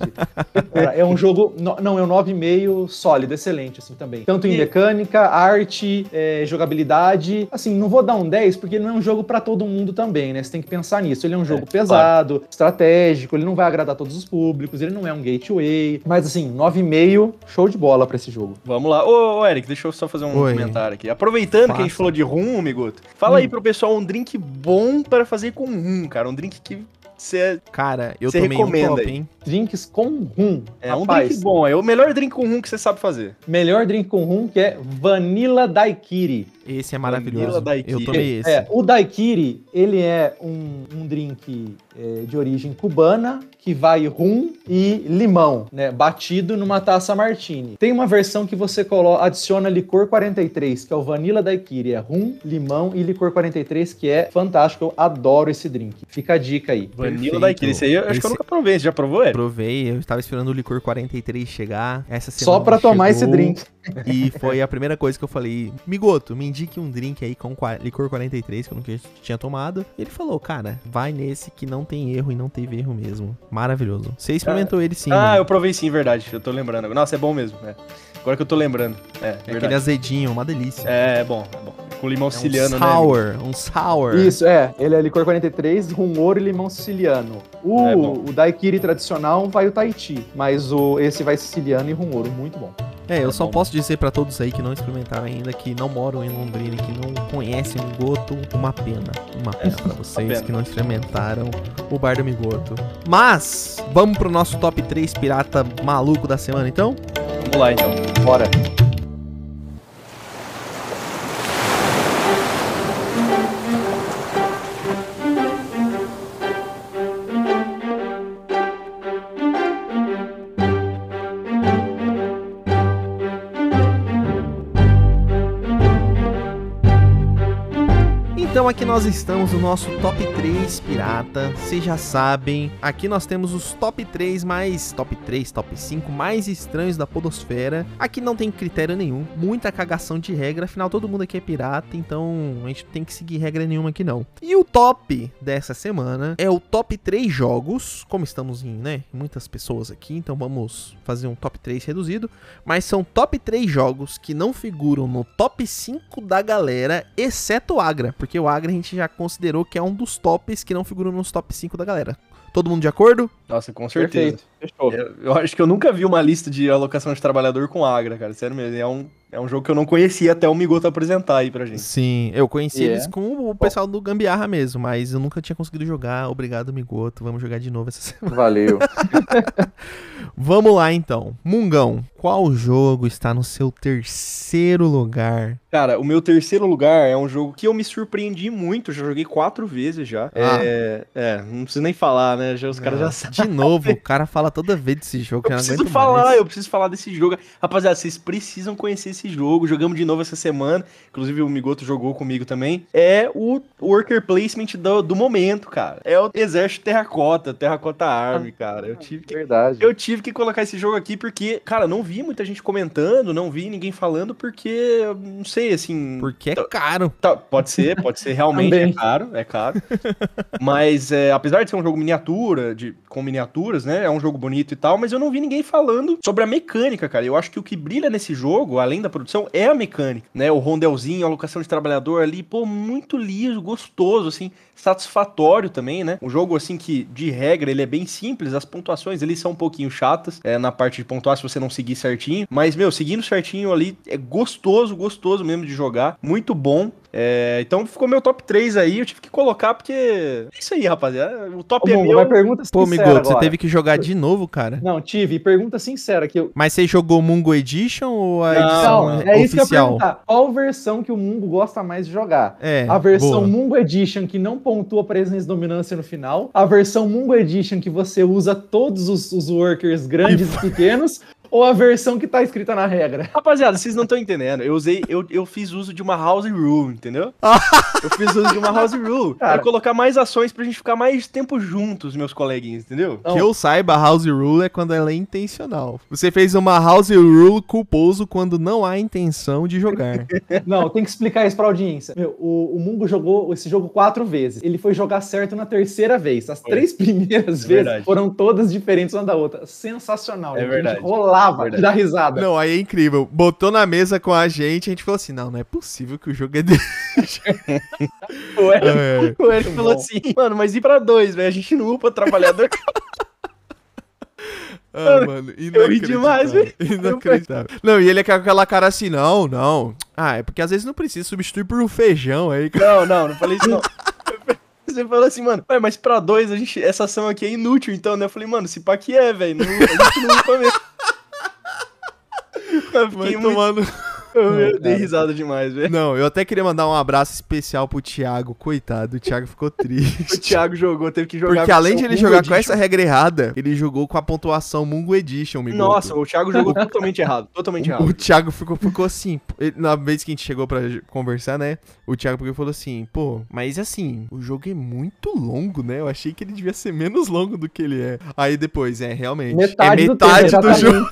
É um jogo. Não, é um 9,5 sólido, excelente, assim também. Tanto em mecânica, arte, é, jogabilidade. Assim, não vou dar um 10, porque não é um jogo pra todo mundo também, né? Você tem que pensar nisso. Ele é um jogo pesado, estratégico, ele não vai agradar todos os públicos, ele não é um gateway. Mas assim, 9,5, show de bola pra esse jogo. Vamos lá. Ô, ô, Eric, deixa eu só fazer um Oi. comentário aqui. Aproveitando que a gente falou de rum, Migoto, fala aí pro pessoal um drink bom para fazer com rum, cara. Um drink que você Cara, eu Você tomei um recomenda top, aí? hein? Drinks com rum. é um Rapaz, drink bom. É o melhor drink com rum que você sabe fazer. Melhor drink com rum que é Vanilla Daiquiri. Esse é Vanilla maravilhoso. Eu tomei esse. É, o Daiquiri, ele é um, um drink é, de origem cubana que vai rum e limão, né, batido numa taça martini. Tem uma versão que você coloca, adiciona licor 43, que é o Vanilla Daiquiri, é rum, limão e licor 43, que é fantástico, eu adoro esse drink. Fica a dica aí. Vanilla Perfeito. daiquiri. Esse aí eu acho que eu Esse- nunca provei. Você já provou, Eric? Provei, eu estava esperando o licor 43 chegar. Essa semana Só pra tomar esse drink. E foi a primeira coisa que eu falei: Migoto, me indique um drink aí com licor 43, que eu nunca tinha tomado. E ele falou: Cara, vai nesse que não tem erro e não teve erro mesmo. Maravilhoso. Você experimentou ele sim. Ah, né? eu provei sim, verdade. Eu tô lembrando. Nossa, é bom mesmo. é. Agora que eu tô lembrando. É, É aquele azedinho, uma delícia. É, é bom, é bom. Com limão É um siciliano, né? sour, um sour. Isso, é. Ele é licor 43, rum, ouro e limão siciliano. O, É o daiquiri tradicional vai o Tahiti, mas o, esse vai siciliano e rum, ouro. Muito bom. É, eu É só posso dizer pra todos aí que não experimentaram ainda, que não moram em Londrina, e que não conhecem o Migoto, uma pena. Uma pena pra vocês pena. que não experimentaram o Bar do Migoto. Mas, vamos pro nosso top 3 pirata maluco da semana, então? Vamos lá, então. Bora. Aqui nós estamos no nosso top 3 pirata. Vocês já sabem, aqui nós temos os top 3 mais top 3, top 5 mais estranhos da podosfera. Aqui não tem critério nenhum, muita cagação de regra, afinal todo mundo aqui é pirata, então a gente tem que seguir regra nenhuma aqui não. E o top dessa semana é o top 3 jogos, como estamos em, né, muitas pessoas aqui, então vamos fazer um top 3 reduzido, mas são top 3 jogos que não figuram no top 5 da galera, exceto o Agra, porque o Agra a gente já considerou que é um dos tops que não figuram nos top 5 da galera. Todo mundo de acordo? Nossa, com certeza. Perfeito. Fechou. Eu, eu acho que eu nunca vi uma lista de alocação de trabalhador com Agra, cara. Sério mesmo. É um, é um jogo que eu não conhecia até o Migoto apresentar aí pra gente. Sim, eu conheci eles é? com o pessoal do Gambiarra mesmo, mas eu nunca tinha conseguido jogar. Obrigado, Migoto. Vamos jogar de novo essa (laughs) semana. Valeu. (laughs) Vamos lá então. Mungão, qual jogo está no seu terceiro lugar? Cara, o meu terceiro lugar é um jogo que eu me surpreendi muito. Já joguei quatro vezes já. Ah. É, é, não preciso nem falar, né? Já, os caras já sabem. De novo, o cara fala toda vez desse jogo. Eu preciso falar, mais. eu preciso falar desse jogo. Rapaziada, vocês precisam conhecer esse jogo. Jogamos de novo essa semana. Inclusive o Migoto jogou comigo também. É o worker placement do, do momento, cara. É o Exército Terracota, Terracota Army, cara. Eu tive que Verdade. eu tive tive que colocar esse jogo aqui porque, cara, não vi muita gente comentando, não vi ninguém falando, porque, não sei, assim. Porque é caro. Tá, pode ser, pode ser, realmente é caro, é caro. (laughs) mas, é, apesar de ser um jogo miniatura, de, com miniaturas, né? É um jogo bonito e tal, mas eu não vi ninguém falando sobre a mecânica, cara. Eu acho que o que brilha nesse jogo, além da produção, é a mecânica, né? O rondelzinho, a alocação de trabalhador ali, pô, muito liso, gostoso, assim, satisfatório também, né? Um jogo, assim, que, de regra, ele é bem simples, as pontuações ali são um pouquinho chatas, é, na parte de pontuar se você não seguir certinho, mas, meu, seguindo certinho ali, é gostoso, gostoso mesmo de jogar, muito bom. É, então ficou meu top 3 aí, eu tive que colocar porque. É isso aí, rapaziada. O Ô, top é Mongo, meu. pergunta Pô, Migoto, você teve que jogar de novo, cara. Não, tive. Pergunta sincera que eu... Mas você jogou Mungo Edition ou a Não, edição é isso que eu ia oficial? perguntar. Qual versão que o Mungo gosta mais de jogar? É, A versão boa. Mungo Edition que não pontua presença e dominância no final. A versão Mungo Edition que você usa todos os, os workers grandes e pequenos. Ou a versão que tá escrita na regra. Rapaziada, vocês não estão entendendo. Eu usei, eu, eu fiz uso de uma house rule, entendeu? (laughs) eu fiz uso de uma house rule. Cara. Pra colocar mais ações pra gente ficar mais tempo juntos, meus coleguinhas, entendeu? Que eu saiba, House Rule é quando ela é intencional. Você fez uma House Rule culposo quando não há intenção de jogar. (laughs) Não, tem que explicar isso pra audiência. Meu, o, o Mungo jogou esse jogo quatro vezes. Ele foi jogar certo na terceira vez. As Foi. três (laughs) primeiras É vezes verdade. foram todas diferentes uma da outra. Sensacional. É gente. verdade. A Verdade. de dar risada. não, aí é incrível. Botou na mesa com a gente, a gente falou assim: não, não é possível que o jogo é dele. O Eric, É. o Eric falou bom. assim, mano, mas e pra dois, velho? A gente não upa trabalhador. (laughs) Ah, mano, eu ri demais, velho. Inacreditável. Não, e ele é com aquela cara assim: não, não. Ah, é porque às vezes não precisa substituir por um feijão aí. Não, não, não falei isso não. (laughs) Você falou assim, mano, ué, mas pra dois, a gente, essa ação aqui é inútil, então, né? Eu falei, mano, se pá que é, velho. A gente não upa mesmo. Eu fiquei muito... tomando. (laughs) Eu Não, dei risada demais, velho. Não, eu até queria mandar um abraço especial pro Thiago. Coitado, o Thiago ficou (laughs) triste. O Thiago jogou, teve que jogar. Porque além de ele Mungo jogar com Edition. essa regra errada, ele jogou com a pontuação Mungo Edition, Migoto. Nossa, o Thiago jogou (laughs) totalmente errado. Totalmente O, o errado. Thiago ficou, ficou assim, ele- na vez que a gente chegou pra conversar, né? O Thiago pegou e falou assim, pô, mas assim, o jogo é muito longo, né? Eu achei que ele devia ser menos longo do que ele é. Aí depois, é, realmente. Metade é do metade tempo, do, jogo.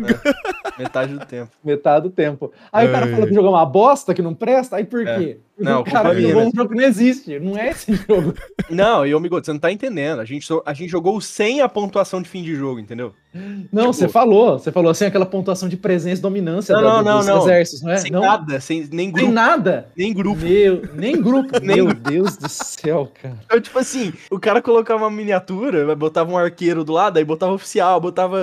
Metade do tempo. Metade do tempo. Aí o cara Ai. falou que o jogo é uma bosta, que não presta. Aí por É. quê? Não, o cara minha jogou um mesmo. jogo que não existe. Não é esse (laughs) jogo. Não, e ô, Migoto, você não tá entendendo. A gente, so- a gente jogou sem a pontuação de fim de jogo, entendeu? Não, Tipo- você falou. Você falou assim, aquela pontuação de presença e dominância Não, não, do- não, dos não. exércitos, não é? sem não, nada, sem nem grupo. nada. Nem grupo. Meu, nem grupo. (laughs) Meu Deus do céu, cara. Então, tipo assim, o cara colocava uma miniatura, botava um arqueiro do lado, aí botava oficial, botava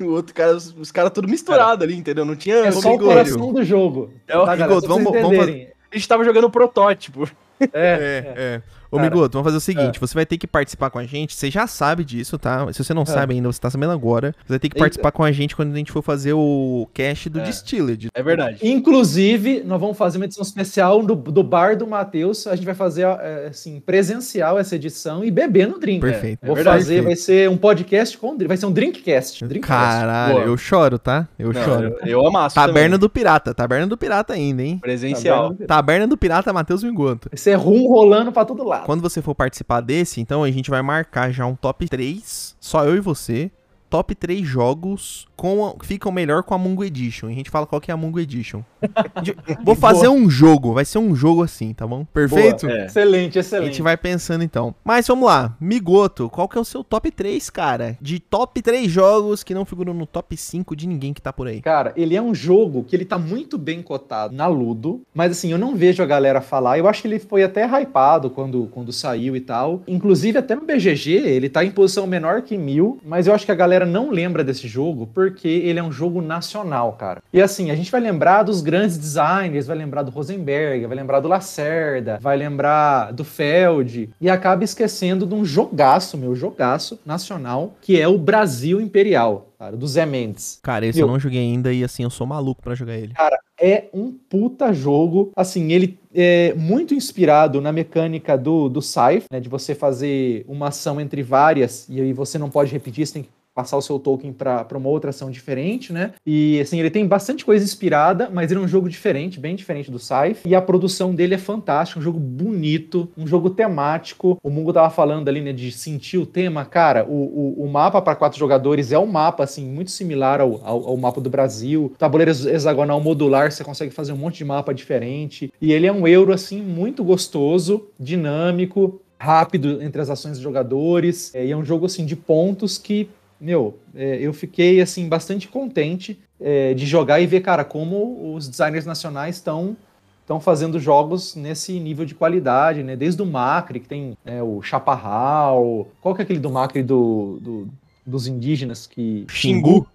o outro cara, os, caras tudo misturado ali, entendeu? Não tinha. É só o coração do jogo. É o tá, vocês vamos- vamos gente tava jogando protótipo. É, É, é. Ô, Cara, Migoto, vamos fazer o seguinte: você vai ter que participar com a gente. Você já sabe disso, tá? Se você não É. sabe ainda, você tá sabendo agora. Você vai ter que Eita. participar com a gente quando a gente for fazer o cast do É. Distilled. É verdade. Inclusive, nós vamos fazer uma edição especial do, do bar do Matheus. A gente vai fazer é, assim, presencial essa edição e beber no drink. Perfeito. Vou É fazer, vai ser um podcast com drink. Vai ser um drinkcast. drinkcast. Caralho, Boa. eu choro, tá? Eu Não, choro. eu, eu amasso. Taberna também. do Pirata, Taberna do Pirata ainda, hein? Presencial. Taberna do Pirata Matheus Migoto. Vai ser rum rolando pra todo lado. Quando você for participar desse, então a gente vai marcar já um top 3, só eu e você. Top 3 jogos com a- que ficam melhor com a Mungo Edition. E a gente fala qual que é a Mungo Edition. (laughs) Vou fazer um jogo, vai ser um jogo assim, tá bom? Perfeito? É. Excelente, A excelente. gente vai pensando então. Mas vamos lá, Migoto, qual que é o seu top 3, cara? De top 3 jogos que não figuram no top 5 de ninguém que tá por aí. Cara, ele é um jogo que ele tá muito bem cotado na Ludo, mas assim, eu não vejo a galera falar. Eu acho que ele foi até hypado quando, quando saiu e tal. Inclusive, até no BGG, ele tá em posição menor que mil, mas eu acho que a galera não lembra desse jogo porque ele é um jogo nacional, cara. E assim, a gente vai lembrar dos grandes designers, vai lembrar do Rosenberg, vai lembrar do Lacerda, vai lembrar do Feld, e acaba esquecendo de um jogaço, meu jogaço nacional, que é o Brasil Imperial, cara, do Zé Mendes. Cara, esse Eu- eu não joguei ainda e assim, eu sou maluco pra jogar ele. é um puta jogo. Assim, ele é muito inspirado na mecânica do, do Scythe, né? De você fazer uma ação entre várias e aí você não pode repetir, você tem que passar o seu token para uma outra ação diferente, né? E assim, ele tem bastante coisa inspirada, mas ele é um jogo diferente, bem diferente do Scythe. E a produção dele é fantástica, um jogo bonito, um jogo temático. O Mungo tava falando ali, né, de sentir o tema. Cara, o, o, o mapa para quatro jogadores é um mapa, assim, muito similar ao, ao, ao mapa do Brasil. Tabuleiro hex- hexagonal modular, você consegue fazer um monte de mapa diferente. E ele é um euro, assim, muito gostoso, dinâmico, rápido entre as ações dos jogadores. É, e é um jogo, assim, de pontos que meu, é, eu fiquei assim bastante contente é, de jogar e ver, cara, como os designers nacionais estão estão fazendo jogos nesse nível de qualidade, né? Desde o Macri, que tem é, o Chaparral, qual que é aquele do Macri do, do- dos indígenas que Xingu.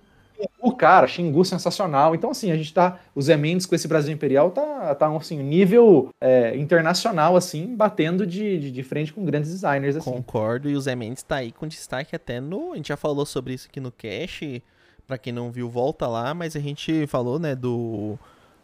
O cara, Xingu sensacional. Então, assim, a gente tá. Os Emendes com esse Brasil Imperial tá, tá assim, nível é, internacional, assim, batendo de, de, de frente com grandes designers, assim. Concordo, e o Zé Mendes tá aí com destaque até no. A gente já falou sobre isso aqui no Cash. Pra quem não viu, volta lá, mas a gente falou, né, do.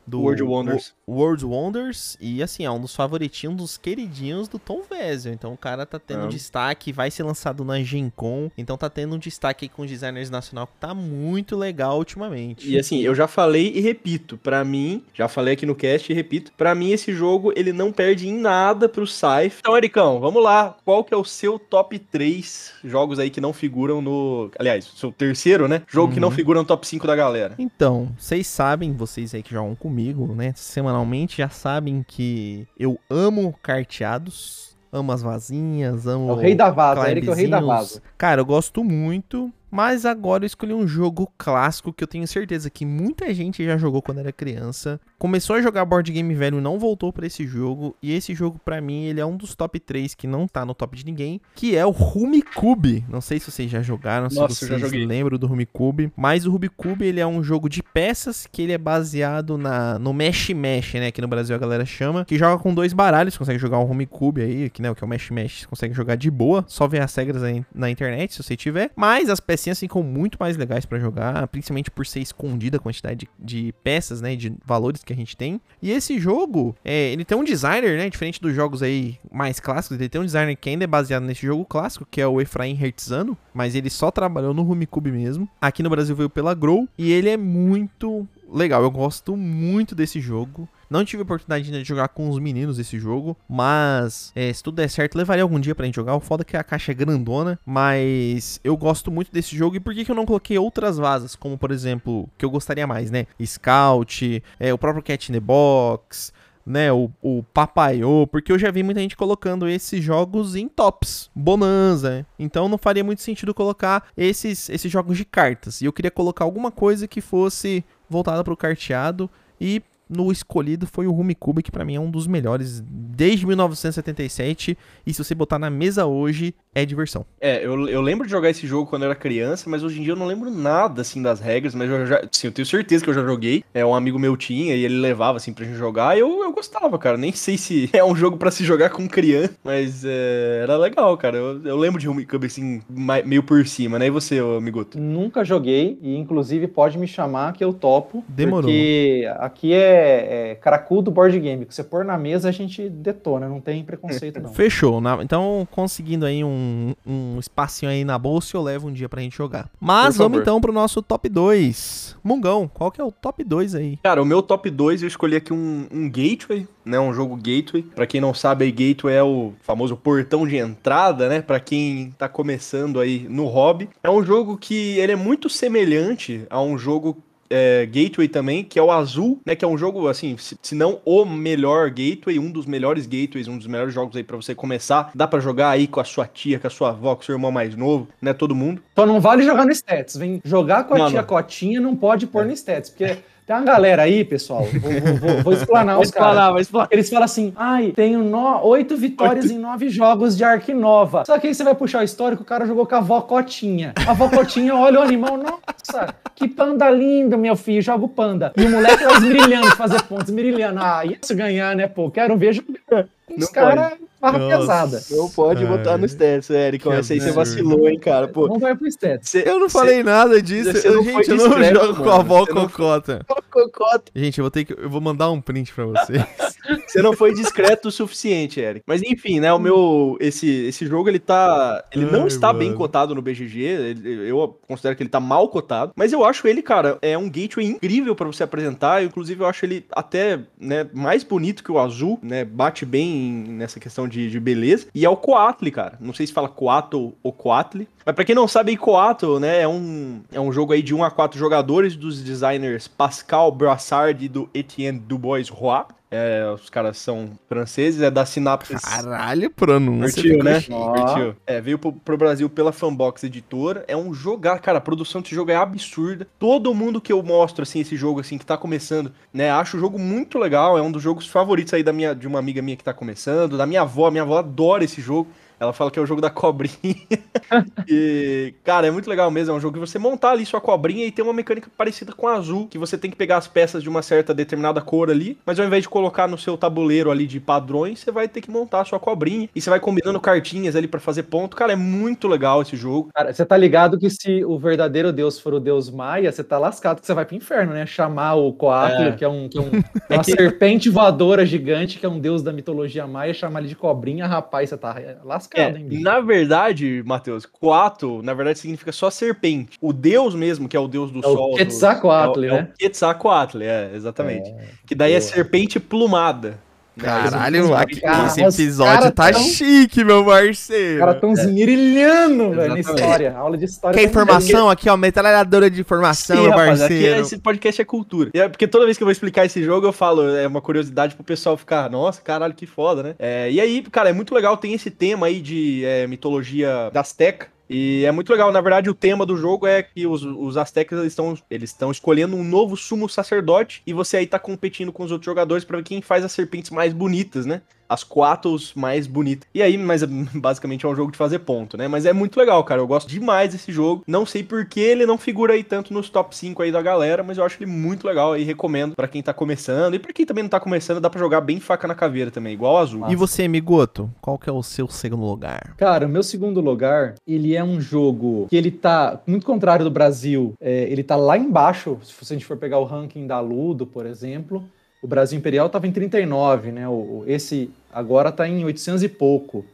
Do World Wonders. Wo- World Wonders. E assim, é um dos favoritinhos, um dos queridinhos do Tom Vezio. Então o cara tá tendo É. destaque, vai ser lançado na Gen Con. Então tá tendo um destaque aí com os designers nacional que tá muito legal ultimamente. E assim, eu já falei e repito, pra mim, já falei aqui no cast e repito, pra mim esse jogo ele não perde em nada pro Scythe. Então, Ericão, vamos lá. Qual que é o seu top 3 jogos aí que não figuram no, aliás, seu terceiro, né? Jogo que não Uhum. figura no top 5 da galera. Então, vocês sabem, vocês aí que jogam comigo, né, semanalmente, já sabem que eu amo carteados, amo as vazinhas, amo É o rei da vaza, Eric é o rei da vaza. Cara, eu gosto muito, mas agora eu escolhi um jogo clássico que eu tenho certeza que muita gente já jogou quando era criança. Começou a jogar board game velho e não voltou pra esse jogo. E esse jogo, pra mim, ele é um dos top 3 que não tá no top de ninguém, que é o Rumicube. Não sei se vocês já jogaram, Nossa, se vocês lembram do Rumicube. Mas o Rumicube, ele é um jogo de peças que ele é baseado na, no Mesh Mesh, né? Que no Brasil a galera chama. Que joga com dois baralhos, consegue jogar um Rumicube aí, que, né, o que é o Mesh Mesh, você consegue jogar de boa. Só ver as regras aí na internet, se você tiver. Mas as pecinhas ficam muito mais legais pra jogar, principalmente por ser escondida a quantidade de, de peças, né? De valores que a gente tem. E esse jogo, é, ele tem um designer, né? Diferente dos jogos aí mais clássicos, ele tem um designer que ainda é baseado nesse jogo clássico, que é o Efraim Hertzano, mas ele só trabalhou no Rumicube mesmo. Aqui no Brasil veio pela Grow e ele é muito legal. Eu gosto muito desse jogo. Não tive oportunidade ainda de jogar com os meninos esse jogo, mas é, se tudo der certo, levaria algum dia pra gente jogar. O foda é que a caixa é grandona, mas eu gosto muito desse jogo. E por que, que eu não coloquei outras vasas, como por exemplo, que eu gostaria mais, né? Scout, é, o próprio Cat in the Box, né, o, o Papaiô, porque eu já vi muita gente colocando esses jogos em tops, Bonanza, então não faria muito sentido colocar esses, esses jogos de cartas, e eu queria colocar alguma coisa que fosse voltada para o carteado, e no escolhido foi o Rumicube, que pra mim é um dos melhores desde 1977, e se você botar na mesa hoje, é diversão. É, eu, eu lembro de jogar esse jogo quando eu era criança, mas hoje em dia eu não lembro nada, assim, das regras, mas eu já, sim, eu tenho certeza que eu já joguei. É, um amigo meu tinha e ele levava, assim, pra gente jogar, e eu, eu gostava, cara. Nem sei se (laughs) é um jogo pra se jogar com criança, mas é, era legal, cara. Eu, eu lembro de Rumicube, assim, mai- meio por cima, né? E você, ô, Miguto? Nunca joguei e inclusive pode me chamar que eu topo. Demorou. Porque aqui é, é cracudo board game. Que você pôr na mesa a gente detona, não tem preconceito não. Fechou. na- então, conseguindo aí um, um espacinho aí na bolsa, eu levo um dia pra gente jogar. Mas Por vamos favor. então pro nosso top 2. Mungão, qual que é o top 2 aí? Cara, o meu top 2 eu escolhi aqui um, um Gateway, né? Um jogo Gateway. Pra quem não sabe, aí, Gateway é o famoso portão de entrada, né? Pra quem tá começando aí no hobby. É um jogo que ele é muito semelhante a um jogo é, Gateway também, que é o Azul, né? Que é um jogo, assim, se, se não o melhor Gateway, um dos melhores Gateways, um dos melhores jogos aí pra você começar. Dá pra jogar aí com a sua tia, com a sua avó, com o seu irmão mais novo, né? Todo mundo. Só não vale jogar no stats. Vem jogar com a Não, tia não. Cotinha não pode pôr no stats. Porque tem uma galera aí, pessoal. Vou, vou, vou, (laughs) explanar os caras. Eles falam assim, ai, tenho no- oito vitórias em nove jogos de Ark Nova. Só que aí você vai puxar o histórico, o cara jogou com a avó Cotinha. A avó Cotinha olha o animal, nossa, que panda lindo, meu filho, joga o panda. E o moleque lá esmirilhando, fazer pontos, esmirilhando. Ah, isso ganhar, né, pô, quero ver jogar. Os caras, barra Nossa. pesada. Não pode botar no stats, Érico. Que Essa aí você vacilou, hein, cara. Pô, Não vai pro stats. Cê- Eu não cê- falei nada disso. Eu- não gente, eu não discreto, jogo com a mano. avó Você não cocota. Cocota. Gente, eu vou ter que. Eu vou mandar um print pra vocês. (laughs) Você não foi discreto o suficiente, Eric. Mas enfim, né? O meu. Esse, esse jogo, ele tá. Ele não Ai, está bem mano. cotado no BGG. ele- eu considero que ele tá mal cotado. Mas eu acho ele, cara, é um gateway incrível pra você apresentar. Inclusive, eu acho ele até, né, mais bonito que o azul, né? Bate bem nessa questão de, de beleza. E é o Coatli, cara. Não sei se fala Coatl ou Coatli. Mas pra quem não sabe, Coatl, né, é um, é um jogo aí de 1 a 4 jogadores dos designers Pascal Brassard e do Etienne Dubois Roy. É, os caras são franceses, é da Synapses. Caralho, pronúncia. Curtiu, né? Curtiu. É, veio pro, pro Brasil pela Fanbox Editora. É um jogar, cara, a produção desse jogo é absurda. Todo mundo que eu mostro, assim, esse jogo, assim, que tá começando, né, acho o jogo muito legal. É um dos jogos favoritos aí da minha, de uma amiga minha que tá começando, da minha avó. Minha avó adora esse jogo. Ela fala que é o jogo da cobrinha. (laughs) e, cara, é muito legal mesmo. É um jogo que você montar ali sua cobrinha e tem uma mecânica parecida com a azul, que você tem que pegar as peças de uma certa determinada cor ali, mas ao invés de colocar no seu tabuleiro ali de padrões, você vai ter que montar a sua cobrinha e você vai combinando cartinhas ali pra fazer ponto. Cara, é muito legal esse jogo. Cara, você tá ligado que se o verdadeiro Deus for o Deus Maia, você tá lascado que você vai pro inferno, né? Chamar o Coatl, É. que é, um, que é um- (laughs) é uma serpente voadora gigante, que é um deus da mitologia maia, chamar ele de cobrinha, rapaz, você tá lascado, É, hein, na verdade, Matheus, Coato, na verdade, significa só serpente. O deus mesmo, que é o deus do É o sol. do- Quetzalcoatl, é, o- né? É o Quetzalcoatl, é, exatamente. que daí é serpente plumada. Né? Caralho, aqui, Cara, esse os episódio tá tão- chique, meu Os parceiro. caras tão esmirilhando, velho, na história. A aula de história. Quer tá informação aqui, ó, metralhadora de informação, Sim, meu rapaz, aqui parceiro. esse podcast é cultura. É porque toda vez que eu vou explicar esse jogo, eu falo, é uma curiosidade pro pessoal ficar, nossa, caralho, que foda, né? É, e aí, cara, é muito legal, tem esse tema aí de é, mitologia da Azteca. E é muito legal, na verdade, o tema do jogo é que os, os Aztecas estão eles estão escolhendo um novo sumo sacerdote e você aí tá competindo com os outros jogadores pra ver quem faz as serpentes mais bonitas, né? As quatos mais bonitas. E aí, mas (laughs) basicamente é um jogo de fazer ponto, né? Mas é muito legal, cara. Eu gosto demais desse jogo. Não sei por que ele não figura aí tanto nos top 5 aí da galera, mas eu acho ele muito legal aí. Recomendo pra quem tá começando. E pra quem também não tá começando, dá pra jogar bem faca na caveira também, igual o azul. E você, Migoto, qual que é o seu segundo lugar? Cara, o meu segundo lugar, ele é um jogo que ele tá, muito contrário do Brasil, é, ele tá lá embaixo, se a gente for pegar o ranking da Ludo, por exemplo, o Brasil Imperial tava em 39, né, o- esse agora tá em 800 e pouco.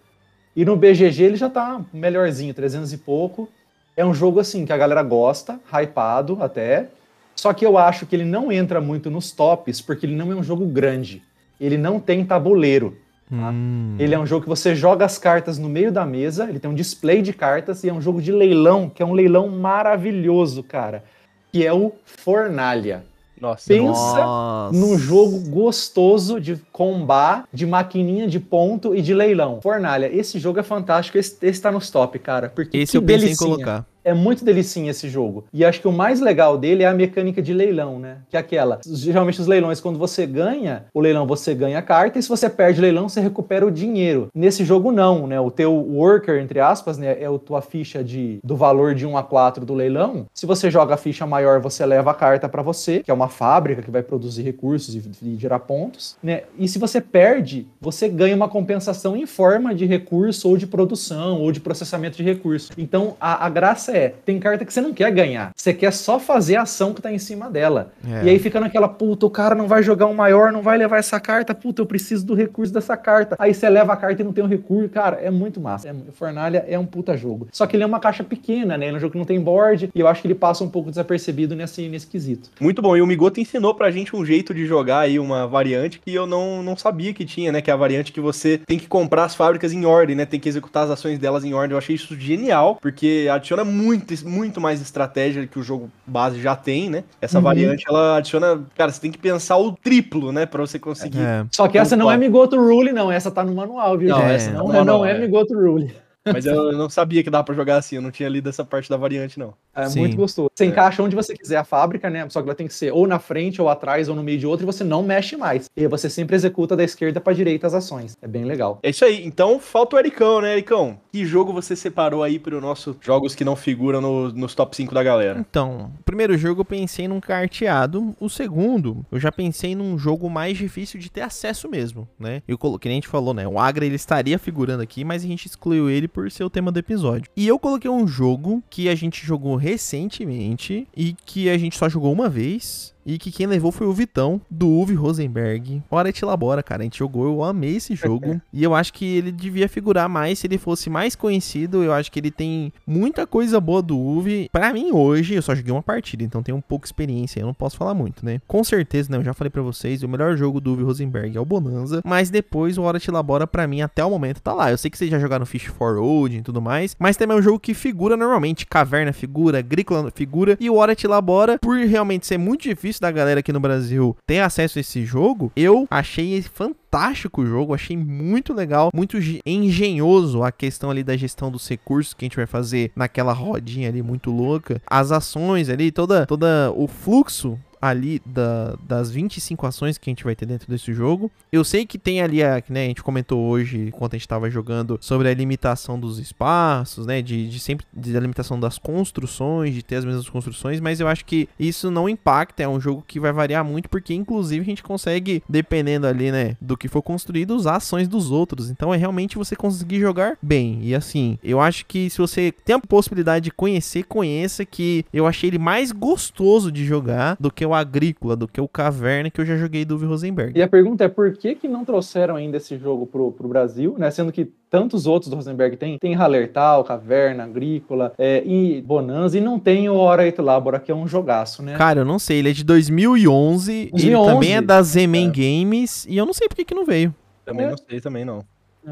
E no BGG ele já tá melhorzinho, 300 e pouco. É um jogo assim que a galera gosta, hypado até, só que eu acho que ele não entra muito nos tops, porque ele não é um jogo grande. Ele não tem tabuleiro. Tá. Hum. Ele é um jogo que você joga as cartas no meio da mesa, ele tem um display de cartas e é um jogo de leilão, que é um leilão maravilhoso, cara, que é o Fornalha. Nossa, Pensa Nossa. Num jogo gostoso de combar, de maquininha de ponto e de leilão. Fornalha, esse jogo é fantástico, esse, esse tá nos top, cara, porque Esse eu pensei em delicinha. colocar. É muito delicinha esse jogo. E acho que o mais legal dele é a mecânica de leilão, né? Que é aquela. Geralmente os leilões, quando você ganha o leilão, você ganha a carta, e se você perde o leilão, você recupera o dinheiro. Nesse jogo, não, né? O teu worker, entre aspas, né? É a tua ficha de, do valor de 1 a 4 do leilão. Se você joga a ficha maior, você leva a carta pra você, que é uma fábrica que vai produzir recursos e, e gerar pontos, né? E se você perde, você ganha uma compensação em forma de recurso ou de produção ou de processamento de recurso. Então a, a graça é, tem carta que você não quer ganhar, você quer só fazer a ação que tá em cima dela. É. E aí fica naquela, puta, o cara não vai jogar um maior, não vai levar essa carta, puta, eu preciso do recurso dessa carta. Aí você leva a carta e não tem o recurso, cara, é muito massa. É, Fornalha é um puta jogo. Só que ele é uma caixa pequena, né? Ele é um jogo que não tem board, e eu acho que ele passa um pouco desapercebido nesse, nesse quesito. Muito bom. E o Migoto ensinou pra gente um jeito de jogar aí, uma variante que eu não, não sabia que tinha, né? Que é a variante que você tem que comprar as fábricas em ordem, né? Tem que executar as ações delas em ordem. Eu achei isso genial, porque adiciona muito, muito mais estratégia que o jogo base já tem, né? Essa Uhum. variante, ela adiciona... Cara, você tem que pensar o triplo, né? Pra você conseguir... É. Só que essa não é. Migoto Rule, não. Essa tá no manual, viu? Não, gente? essa não, tá no é, não é é. Migoto Rule. Mas eu não sabia que dava pra jogar assim. Eu não tinha lido essa parte da variante, não. É Sim. muito gostoso. Você encaixa onde você quiser a fábrica, né? Só que ela tem que ser ou na frente, ou atrás, ou no meio de outra, e você não mexe mais. E aí você sempre executa da esquerda pra direita as ações. É bem legal. É isso aí. Então, falta o Ericão, né, Ericão? Que jogo você separou aí pro nosso jogos que não figuram no- nos top 5 da galera? Então, o primeiro jogo eu pensei num carteado. O segundo, eu já pensei num jogo mais difícil de ter acesso mesmo, né? Eu coloquei, nem a gente falou, né? O Agra ele estaria figurando aqui, mas a gente excluiu ele por ser o tema do episódio. E eu coloquei um jogo que a gente jogou recentemente e que a gente só jogou uma vez. E que quem levou foi o Vitão, do Uwe Rosenberg. Hora te labora, cara. A gente jogou, eu amei esse jogo. (laughs) e eu acho que ele devia figurar mais se ele fosse mais conhecido. Eu acho que ele tem muita coisa boa do Uwe. Pra mim, hoje, eu só joguei uma partida, então tenho um pouco experiência. Eu não posso falar muito, né? Com certeza, né? Eu já falei pra vocês, o melhor jogo do Uwe Rosenberg é o Bonanza. Mas depois, o Hora te labora, pra mim, até o momento, tá lá. Eu sei que vocês já jogaram Fish for Old e tudo mais. Mas também é um jogo que figura normalmente. Caverna figura, Agrícola figura. E o Hora te labora, por realmente ser muito difícil da galera aqui no Brasil ter acesso a esse jogo, eu achei fantástico o jogo, achei muito legal, muito ge- engenhoso a questão ali da gestão dos recursos que a gente vai fazer naquela rodinha ali muito louca, as ações ali, toda, toda o fluxo ali da, das 25 ações que a gente vai ter dentro desse jogo. Eu sei que tem ali, a, né, a gente comentou hoje, enquanto a gente tava jogando, sobre a limitação dos espaços, né, de, de sempre, de a limitação das construções, de ter as mesmas construções, mas eu acho que isso não impacta, é um jogo que vai variar muito, porque inclusive a gente consegue, dependendo ali, né, do que for construído, usar ações dos outros. Então é realmente você conseguir jogar bem. E assim, eu acho que se você tem a possibilidade de conhecer, conheça que eu achei ele mais gostoso de jogar do que o Agrícola, do que o Caverna que eu já joguei do Uwe Rosenberg. E a pergunta é por que, que não trouxeram ainda esse jogo pro, pro Brasil, né? Sendo que tantos outros do Rosenberg tem, tem Hallertal, Caverna, Agrícola é, e Bonanza, e não tem o Hora et Labora, que é um jogaço, né? Cara, eu não sei, ele é de 2011, ele 2011? também é da Zeman Games, e eu não sei por que que não veio. Também É. não sei, também não.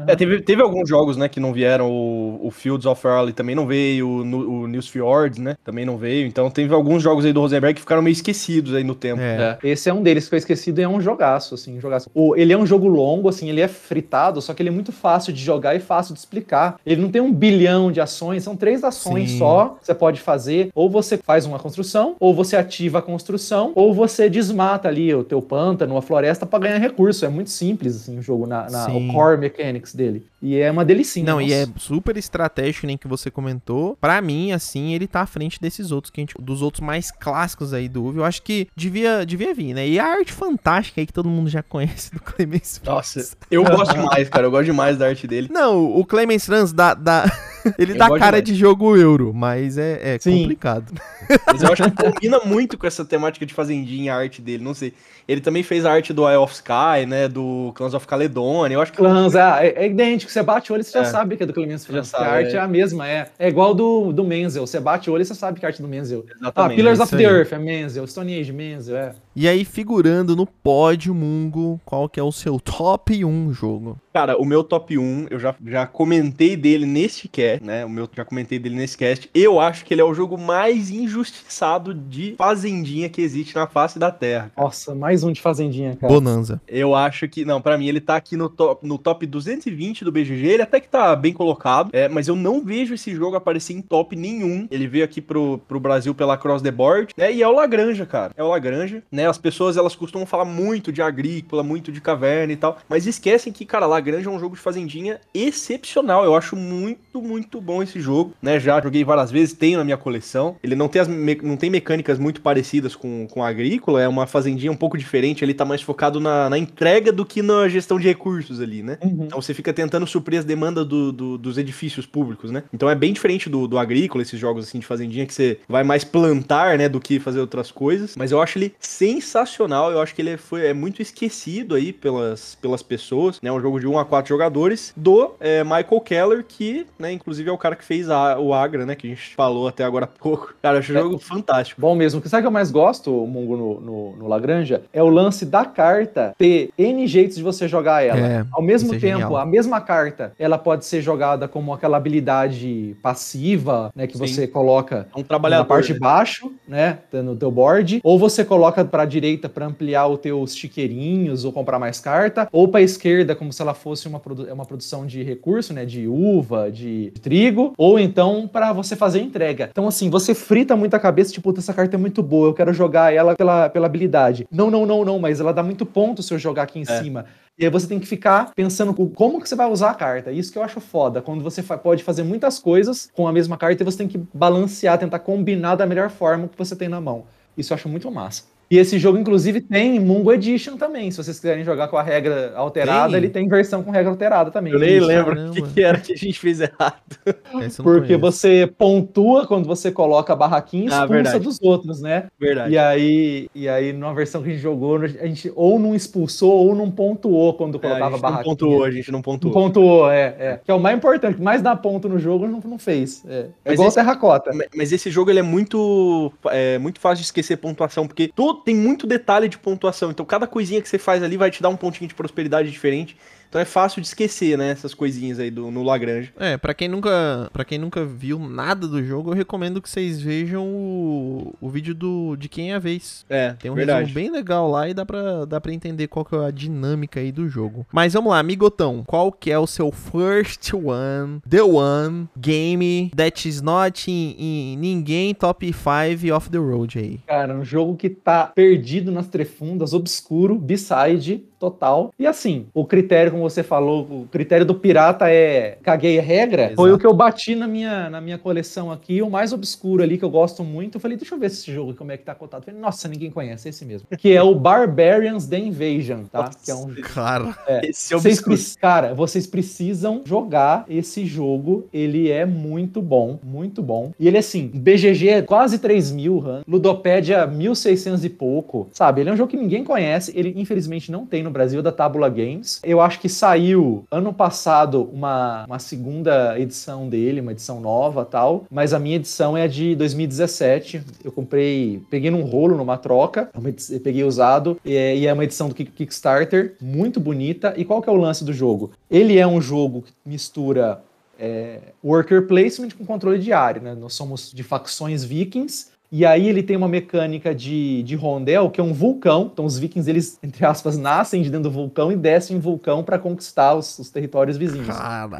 É, teve, teve alguns jogos, né, que não vieram. O, o Fields of Early também não veio, o, o News Fjords, né, também não veio. Então teve alguns jogos aí do Rosenberg que ficaram meio esquecidos aí no tempo. É. É, Esse é um deles que foi esquecido e é um jogaço, assim, um jogaço. O, ele é um jogo longo, assim, ele é fritado, só que ele é muito fácil de jogar e fácil de explicar. Ele não tem um bilhão de ações, são três ações Sim. só que você pode fazer. Ou você faz uma construção, ou você ativa a construção, ou você desmata ali o teu pântano, a floresta para ganhar recurso. É muito simples, assim, o jogo, na, na- o core dele. E é uma delicinha. Não, e é nossa. super estratégico, nem que você comentou. Pra mim, assim, ele tá à frente desses outros, que a gente, dos outros mais clássicos aí do Uve. Eu acho que devia, devia vir, né? E a arte fantástica aí que todo mundo já (laughs) conhece do Clemens Nossa, eu gosto demais, cara. Eu gosto demais da arte dele. Não, o Clemens Franz dá, dá- (laughs) ele Eu dá cara demais. de jogo euro, mas é, é complicado. (laughs) Mas eu acho que combina muito com essa temática de fazendinha, a arte dele. Não sei. Ele também fez a arte do Eye of Sky, né? Do Clans of Caledonia. Eu acho que. Clans, é, é idêntico. Você bate o olho e você já É. sabe que é do Clemens Franz. sabe, A arte é. é. a mesma, é. É igual do, do Menzel. Você bate o olho e você sabe que é a arte do Menzel. Ah, Exatamente. Pillars é of the aí. Earth é Menzel. Stone Age, Menzel, é. E aí, figurando no pódio, Mungo, qual que é o seu top 1 jogo? Cara, o meu top 1, eu já, já comentei dele neste cast, né? O meu já comentei dele nesse cast. Eu acho que ele é o jogo mais injustiçado de fazendinha que existe na face da Terra. Nossa, mais um de Fazendinha, cara. Bonanza. Eu acho que, não, pra mim ele tá aqui no top, no top 220 do BGG, ele até que tá bem colocado, é, mas eu não vejo esse jogo aparecer em top nenhum. Ele veio aqui pro, pro Brasil pela Cross the Board, né? E é o Lagranja, cara. É o Lagranja, né? As pessoas elas costumam falar muito de agrícola, muito de caverna e tal, mas esquecem que, cara, Lagranja é um jogo de fazendinha excepcional. Eu acho muito, muito bom esse jogo, né? Já joguei várias vezes, tenho na minha coleção. Ele não tem, as não tem mecânicas muito parecidas com, com a agrícola, é uma fazendinha um pouco diferente, ele tá mais focado na, na entrega do que na gestão de recursos ali, né? Uhum. Então você fica tentando suprir as demandas do- do- dos edifícios públicos, né? Então é bem diferente do, do agrícola, esses jogos assim de fazendinha, que você vai mais plantar, né, do que fazer outras coisas. Mas eu acho ele sensacional, eu acho que ele é, foi, é muito esquecido aí pelas, pelas pessoas, né? Um jogo de 1 a 4 jogadores, do é, Michael Keller, que, né, inclusive é o cara que fez a- o Agra, né, que a gente falou até agora há pouco. (laughs) Cara, acho um É. jogo fantástico. Bom mesmo. Sabe o que eu mais gosto, Mungo, no, no, no Lagranja? É o lance da carta ter N jeitos de você jogar ela. É, Ao mesmo é tempo, genial. a mesma carta, ela pode ser jogada como aquela habilidade passiva, né, que Sim. você coloca É um trabalhador. na parte né? de baixo, né, no teu board, ou você coloca para direita para ampliar os teus chiqueirinhos ou comprar mais carta, ou para esquerda como se ela fosse uma, produ- uma produção de recurso, né, de uva, de trigo, ou então para você fazer entrega. Então assim, você frita muito a cabeça, tipo, "Puta, essa carta é muito boa, eu quero jogar ela pela, pela habilidade. Não, não, não, não, mas ela dá muito ponto se eu jogar aqui em É. cima. E aí você tem que ficar pensando co- como que você vai usar a carta. Isso que eu acho foda, quando você pode fazer muitas coisas com a mesma carta e você tem que balancear, tentar combinar da melhor forma que você tem na mão. Isso eu acho muito massa. E esse jogo, inclusive, tem Mungo Edition também. Se vocês quiserem jogar com a regra alterada, Tem? ele tem versão com regra alterada também. Eu nem lembro o que, que era que a gente fez errado. Não Porque você pontua quando você coloca a barraquinha e Ah, expulsa verdade. dos outros, né? Verdade. E aí, e aí, numa versão que a gente jogou, a gente ou não expulsou ou não pontuou quando É, a colocava a gente não barraquinha. pontuou, a gente não Não pontuou. pontuou, é, é. Que é o mais importante, mais dá ponto no jogo, não, não fez. É, é igual esse- terracota. Ma- Mas esse jogo ele é muito é, muito fácil de esquecer pontuação, porque todo, tem muito detalhe de pontuação. Então cada coisinha que você faz ali vai te dar um pontinho de prosperidade diferente. Então é fácil de esquecer, né? Essas coisinhas aí do, no Lagrange. É, pra quem nunca, para quem nunca viu nada do jogo, eu recomendo que vocês vejam o, o vídeo do de quem é a vez. É, Tem um verdade. resumo bem legal lá e dá pra, dá pra entender qual que é a dinâmica aí do jogo. Mas vamos lá, amigotão. Qual que é o seu first one, the one, game that is not in, in ninguém top 5 off the road aí? Cara, um jogo que tá perdido nas trefundas, obscuro, B-side, total. E assim, o critério, como você falou, o critério do pirata é caguei a regra, Exato. foi o que eu bati na minha, na minha coleção aqui, o mais obscuro ali que eu gosto muito. Eu falei, deixa eu ver esse jogo, como é que tá cotado. Eu falei, nossa, ninguém conhece, é esse mesmo. Que é o Barbarians The Invasion, tá? Que é um Cara, Esse é vocês obscuro. pre- cara, vocês precisam jogar esse jogo. Ele é muito bom, muito bom. E ele, assim, BGG é quase 3 mil. Ludopédia 1.600 e pouco. Sabe? Ele é um jogo que ninguém conhece. Ele, infelizmente, não tem no Brasil, da Tabula Games. Eu acho que saiu ano passado uma, uma segunda edição dele, uma edição nova tal. Mas a minha edição é a de 2017. Eu comprei, peguei num rolo, numa troca. É peguei usado. E é, e é uma edição do Kick- Kickstarter, muito bonita. E qual que é o lance do jogo? Ele é um jogo que mistura é, worker placement com controle diário, né? Nós somos de facções vikings. E aí ele tem uma mecânica de, de rondel, que é um vulcão. Então os vikings, eles, entre aspas, nascem de dentro do vulcão e descem em vulcão para conquistar os, os territórios vizinhos.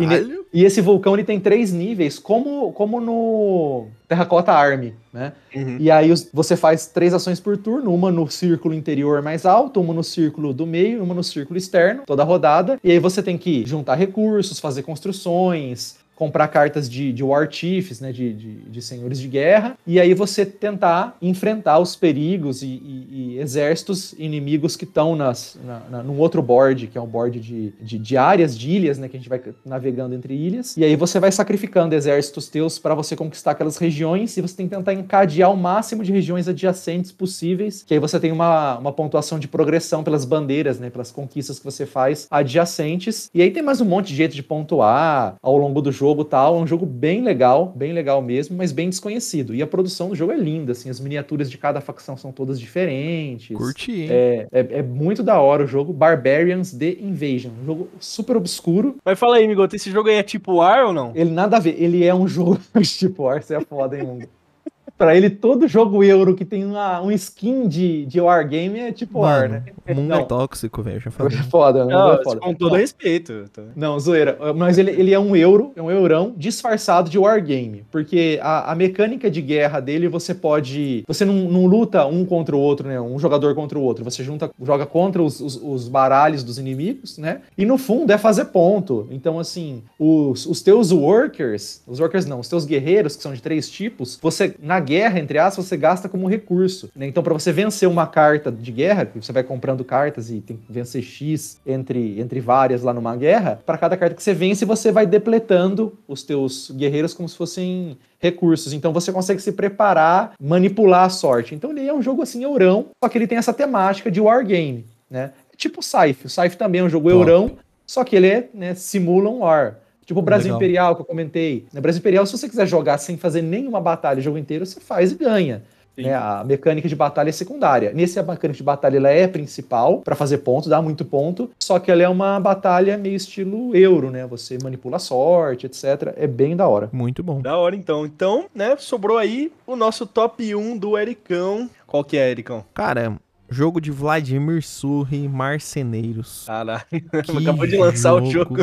E, ne- e esse vulcão ele tem três níveis, como, como no Terracota Army, né? Uhum. E aí os- você faz três ações por turno, uma no círculo interior mais alto, uma no círculo do meio, uma no círculo externo, toda rodada. E aí você tem que juntar recursos, fazer construções, comprar cartas de, de War Chiefs, né, de, de, de senhores de guerra, e aí você tentar enfrentar os perigos e, e- e exércitos inimigos que estão nas, na, na- num outro board, que é um board de, de, de áreas, de ilhas, né, que a gente vai navegando entre ilhas, e aí você vai sacrificando exércitos teus para você conquistar aquelas regiões, e você tem que tentar encadear o máximo de regiões adjacentes possíveis, que aí você tem uma, uma pontuação de progressão pelas bandeiras, né, pelas conquistas que você faz adjacentes, e aí tem mais um monte de jeito de pontuar ao longo do jogo e tal, é um jogo bem legal, bem legal mesmo, mas bem desconhecido, e a produção do jogo é linda, assim, as miniaturas de cada facção são todas diferentes, Curti, hein? é, é, é muito da hora o jogo, Barbarians The Invasion, um jogo super obscuro, Mas fala aí, Migoto, esse jogo aí é tipo War ou não? ele nada a ver, ele é um (laughs) jogo tipo War, você é foda, hein, Mungo? Pra ele, todo jogo euro que tem uma, um skin de, de Wargame é tipo War, Mano, né? o mundo é Não. tóxico, velho, já É falei. foda, né? Não, é foda. com todo respeito. tá? Não, zoeira. Mas ele, ele é um euro, é um eurão disfarçado de wargame. Porque a, a mecânica de guerra dele, você pode. Você não, não luta um contra o outro, né? Um jogador contra o outro. Você junta, joga contra os, os, os baralhos dos inimigos, né? E no fundo é fazer ponto. Então, assim, os, os teus workers, os workers não, os teus guerreiros, que são de três tipos, você, na guerra, entre aspas, você gasta como recurso. né? Então, para você vencer uma carta de guerra, que você vai comprando cartas e tem que vencer X entre, entre várias lá numa guerra, para cada carta que você vence, você vai depletando os teus guerreiros como se fossem recursos. Então você consegue se preparar, manipular a sorte. Então ele é um jogo assim, eurão, só que ele tem essa temática de wargame, né? É tipo o Scythe. O Scythe também é um jogo Top. eurão, só que ele é, né, simula um war. Tipo o Brasil Legal. Imperial que eu comentei. No Brasil Imperial, se você quiser jogar sem fazer nenhuma batalha o jogo inteiro, você faz e ganha. Né? A mecânica de batalha é secundária. Nesse, a mecânica de batalha ela é principal para fazer ponto, dá muito ponto. Só que ela é uma batalha meio estilo euro, né? Você manipula a sorte, etc. É bem da hora. Muito bom. Da hora, então. Então, né, sobrou aí o nosso top 1 do Ericão. Qual que é, Ericão? Cara, jogo de Vladimir Surri, Marceneiros. Caralho, (laughs) acabou de lançar o jogo.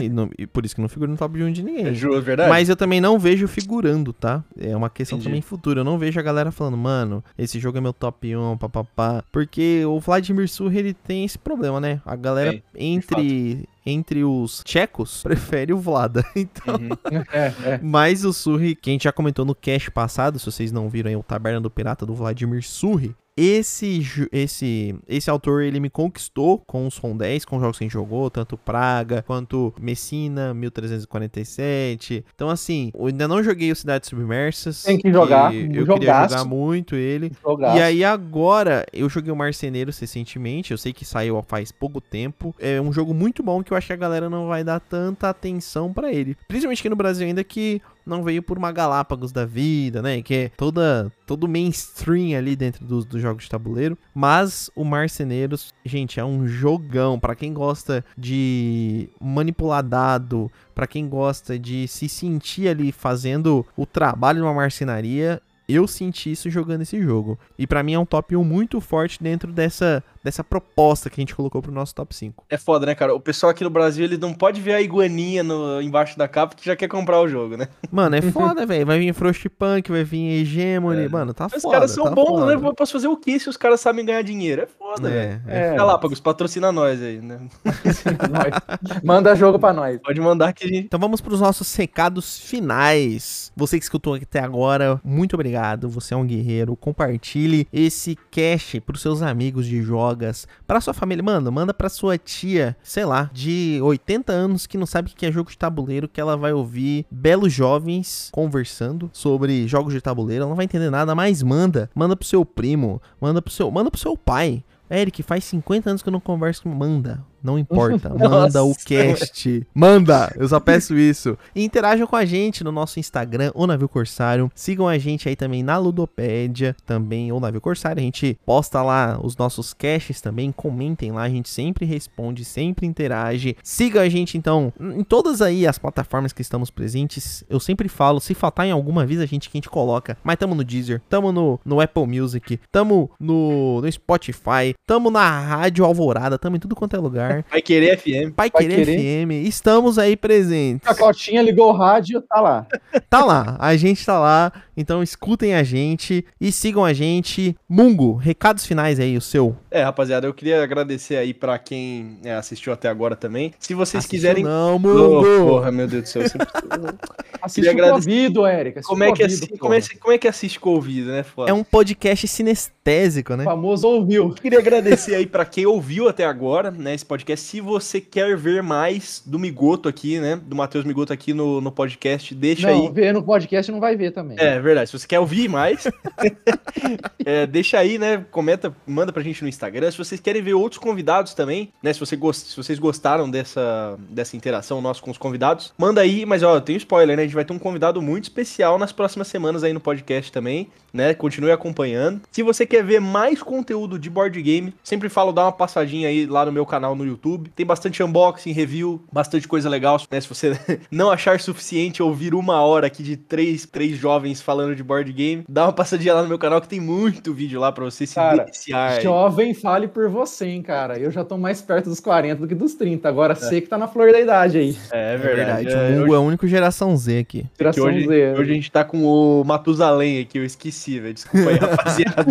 E, não- e por isso que não figura no top de um de ninguém. É ju- verdade? Mas eu também não vejo figurando, tá? É uma questão Entendi. também futura. Eu não vejo a galera falando, mano, esse jogo é meu top 1, papapá. Porque o Vladimir Surri, ele tem esse problema, né? A galera Tem, entre entre os tchecos (laughs) prefere o Vlada. (laughs) Então, (laughs) É, é. mas o Surri, que a gente já comentou no cast passado, se vocês não viram aí o Taberna do Pirata do Vladimir Surri, esse, esse, esse autor, ele me conquistou com os ROM 10, com jogos que a gente jogou, tanto Praga, quanto Messina, 1347. Então, assim, eu ainda não joguei o Cidades Submersas. Tem que jogar, Eu um queria jogar muito ele. E aí agora, eu joguei o Marceneiros recentemente, eu sei que saiu faz pouco tempo. É um jogo muito bom que eu acho que a galera não vai dar tanta atenção pra ele. Principalmente aqui no Brasil ainda que não veio por uma Galápagos da vida, né? Que é toda todo mainstream ali dentro dos, dos jogos de tabuleiro. Mas o Marceneiros, gente, é um jogão Pra quem gosta de manipular dado, pra quem gosta de se sentir ali fazendo o trabalho de uma marcenaria. Eu senti isso jogando esse jogo. E pra mim é um top 1 muito forte dentro dessa, dessa proposta que a gente colocou pro nosso top 5. É foda, né, cara? O pessoal aqui no Brasil, ele não pode ver a iguaninha no, embaixo da capa que já quer comprar o jogo, né? (laughs) Mano, é foda, velho. Vai vir Frostpunk, vai vir Hegemony. É. Mano, tá Os foda. caras são tá bons, foda. né? Eu posso fazer o que se os caras sabem ganhar dinheiro? É foda, velho. É, é. É, Galápagos, patrocina nós aí, né? (laughs) Manda jogo pra nós. Pode mandar que a gente. Então vamos para os nossos recados finais. Você que escutou até agora, muito obrigado. Você é um guerreiro. Compartilhe esse cast pros seus amigos de jogas, pra sua família. Mano, manda pra sua tia, sei lá, de 80 anos que não sabe o que é jogo de tabuleiro, que ela vai ouvir belos jovens conversando sobre jogos de tabuleiro. Ela não vai entender nada, mas manda. Manda pro seu primo, manda pro seu, manda pro seu pai. Eric, faz 50 anos que eu não converso com. Manda. Não importa. (laughs) Manda o cast. Manda. Eu só peço isso. E interajam com a gente no nosso Instagram, o Navio Corsário. Sigam a gente aí também na Ludopédia, também o Navio Corsário. A gente posta lá os nossos casts também. Comentem lá. A gente sempre responde, sempre interage. Siga a gente então em todas aí as plataformas que estamos presentes. Eu sempre falo, se faltar em alguma vez a gente que a gente coloca. Mas tamo no Deezer, tamo no, no Apple Music, tamo no, no Spotify, tamo na Rádio Alvorada, tamo em tudo quanto é lugar. Vai querer FM. Pai Vai Querer Querer. FM, estamos aí presentes. A cotinha ligou o rádio, tá lá. Tá lá, a gente tá lá, então escutem a gente e sigam a gente. Mungo, recados finais aí, o seu. É, rapaziada, eu queria agradecer aí pra quem é, assistiu até agora também. Se vocês Assistiu quiserem. Não, Oh, Mungo. porra, meu Deus do céu. eu sempre- (laughs) Assiste o ouvido, Érica. Como é, que assi- como, é, como é que assiste com o ouvido, né? Foda. É um podcast sinestésico, né? O famoso ouviu. Queria agradecer aí pra quem ouviu até agora, né, esse podcast. Se você quer ver mais do Migoto aqui, né, do Matheus Migoto aqui no, no podcast, deixa Não, aí. ver no podcast não vai ver também. É verdade, se você quer ouvir mais, (laughs) é, deixa aí, né? Comenta, manda pra gente no Instagram. Se vocês querem ver outros convidados também, né? Se, você gost, se vocês gostaram dessa, dessa interação nossa com os convidados, manda aí, mas ó, tem spoiler, né? A gente vai ter um convidado muito especial nas próximas semanas aí no podcast também, né? Continue acompanhando. Se você quer ver mais conteúdo de board game, sempre falo, dá uma passadinha aí lá no meu canal no YouTube. Tem bastante unboxing, review, bastante coisa legal, né? Se você (laughs) não achar suficiente ouvir uma hora aqui de três, três jovens falando de board game, dá uma passadinha lá no meu canal que tem muito vídeo lá pra você se Cara, deliciar. aí. Jovem, fale por você, hein, cara. Eu já tô mais perto dos 40 do que dos 30. Agora É. sei que tá na flor da idade aí. É É verdade. verdade, É, o Mungo é a única geração Z aqui. Geração hoje, Z. hoje a gente tá com o Matusalém aqui, eu esqueci, velho. Desculpa aí, (laughs) rapaziada.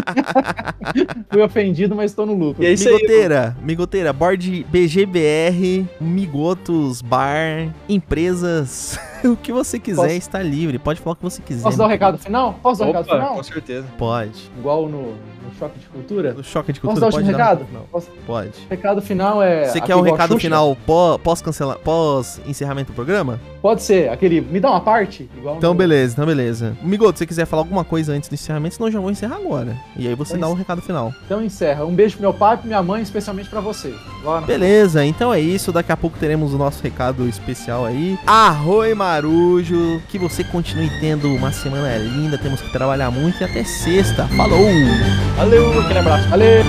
Fui ofendido, mas tô no lucro. E é isso aí. Migoteira, Migoteira, board BGBR, Migotos, Bar, empresas, (laughs) o que você quiser Posso- está livre. Pode falar o que você quiser. Posso dar um meu recado final? Posso dar um Opa, recado final? com certeza. Pode. Igual no, no Choque de Cultura? O choque de Posso cultura dar o último dar. recado? Não, Posso- pode. O recado final é. Você quer um igual recado Xuxa? final pó- pós cancela, pós encerramento do programa? Pode ser, aquele. Me dá uma parte? Igual Então beleza, então beleza. Migoto, se você quiser falar alguma coisa antes do encerramento, senão eu já vou encerrar agora. E aí você Pois- dá um recado final. Então encerra. Um beijo pro meu pai e pra minha mãe, especialmente pra você. Beleza, então é isso. Daqui a pouco teremos o nosso recado especial aí. Arroi Marujo. Que você continue tendo uma semana linda. Temos que trabalhar muito e até sexta. Falou! Valeu, aquele abraço. Valeu!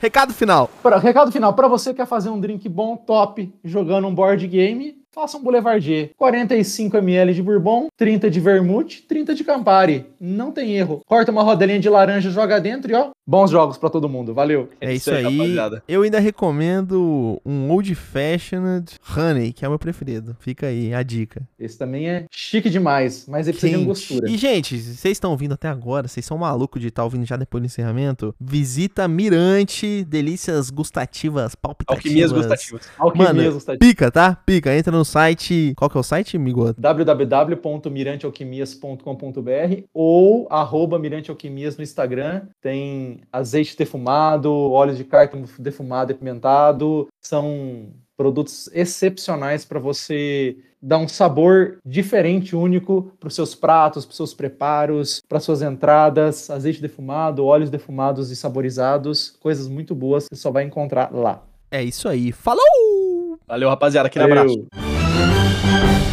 Recado final. Pra- recado final, pra você que quer fazer um drink bom, top, jogando um board game, faça um Boulevardier. 45 ml de Bourbon, 30 de Vermute, 30 de Campari. Não tem erro. Corta uma rodelinha de laranja, joga dentro e ó, bons jogos pra todo mundo. Valeu. É isso aí. rapaziada. Eu ainda recomendo um Old Fashioned Honey, que é o meu preferido. Fica aí a dica. Esse também é chique demais, mas ele precisa de angostura. E, gente, vocês estão ouvindo até agora, vocês são malucos de estar ouvindo já depois do encerramento? Visita Mirante, delícias gustativas, palpitativas. Alquimias gustativas. Alquimia Mano, gustativa. Pica, tá? Pica. Entra no site. Qual que é o site, Migoto? www.mirantealquimias.com.br ou arroba Mirante Alquimias no Instagram. Tem azeite defumado, óleos de cártamo defumado e pimentado. São produtos excepcionais para você dar um sabor diferente, único para os seus pratos, para os seus preparos, para suas entradas. Azeite defumado, óleos defumados e saborizados, coisas muito boas que você só vai encontrar lá. É isso aí. Falou! Valeu, rapaziada. Aquele abraço. Valeu.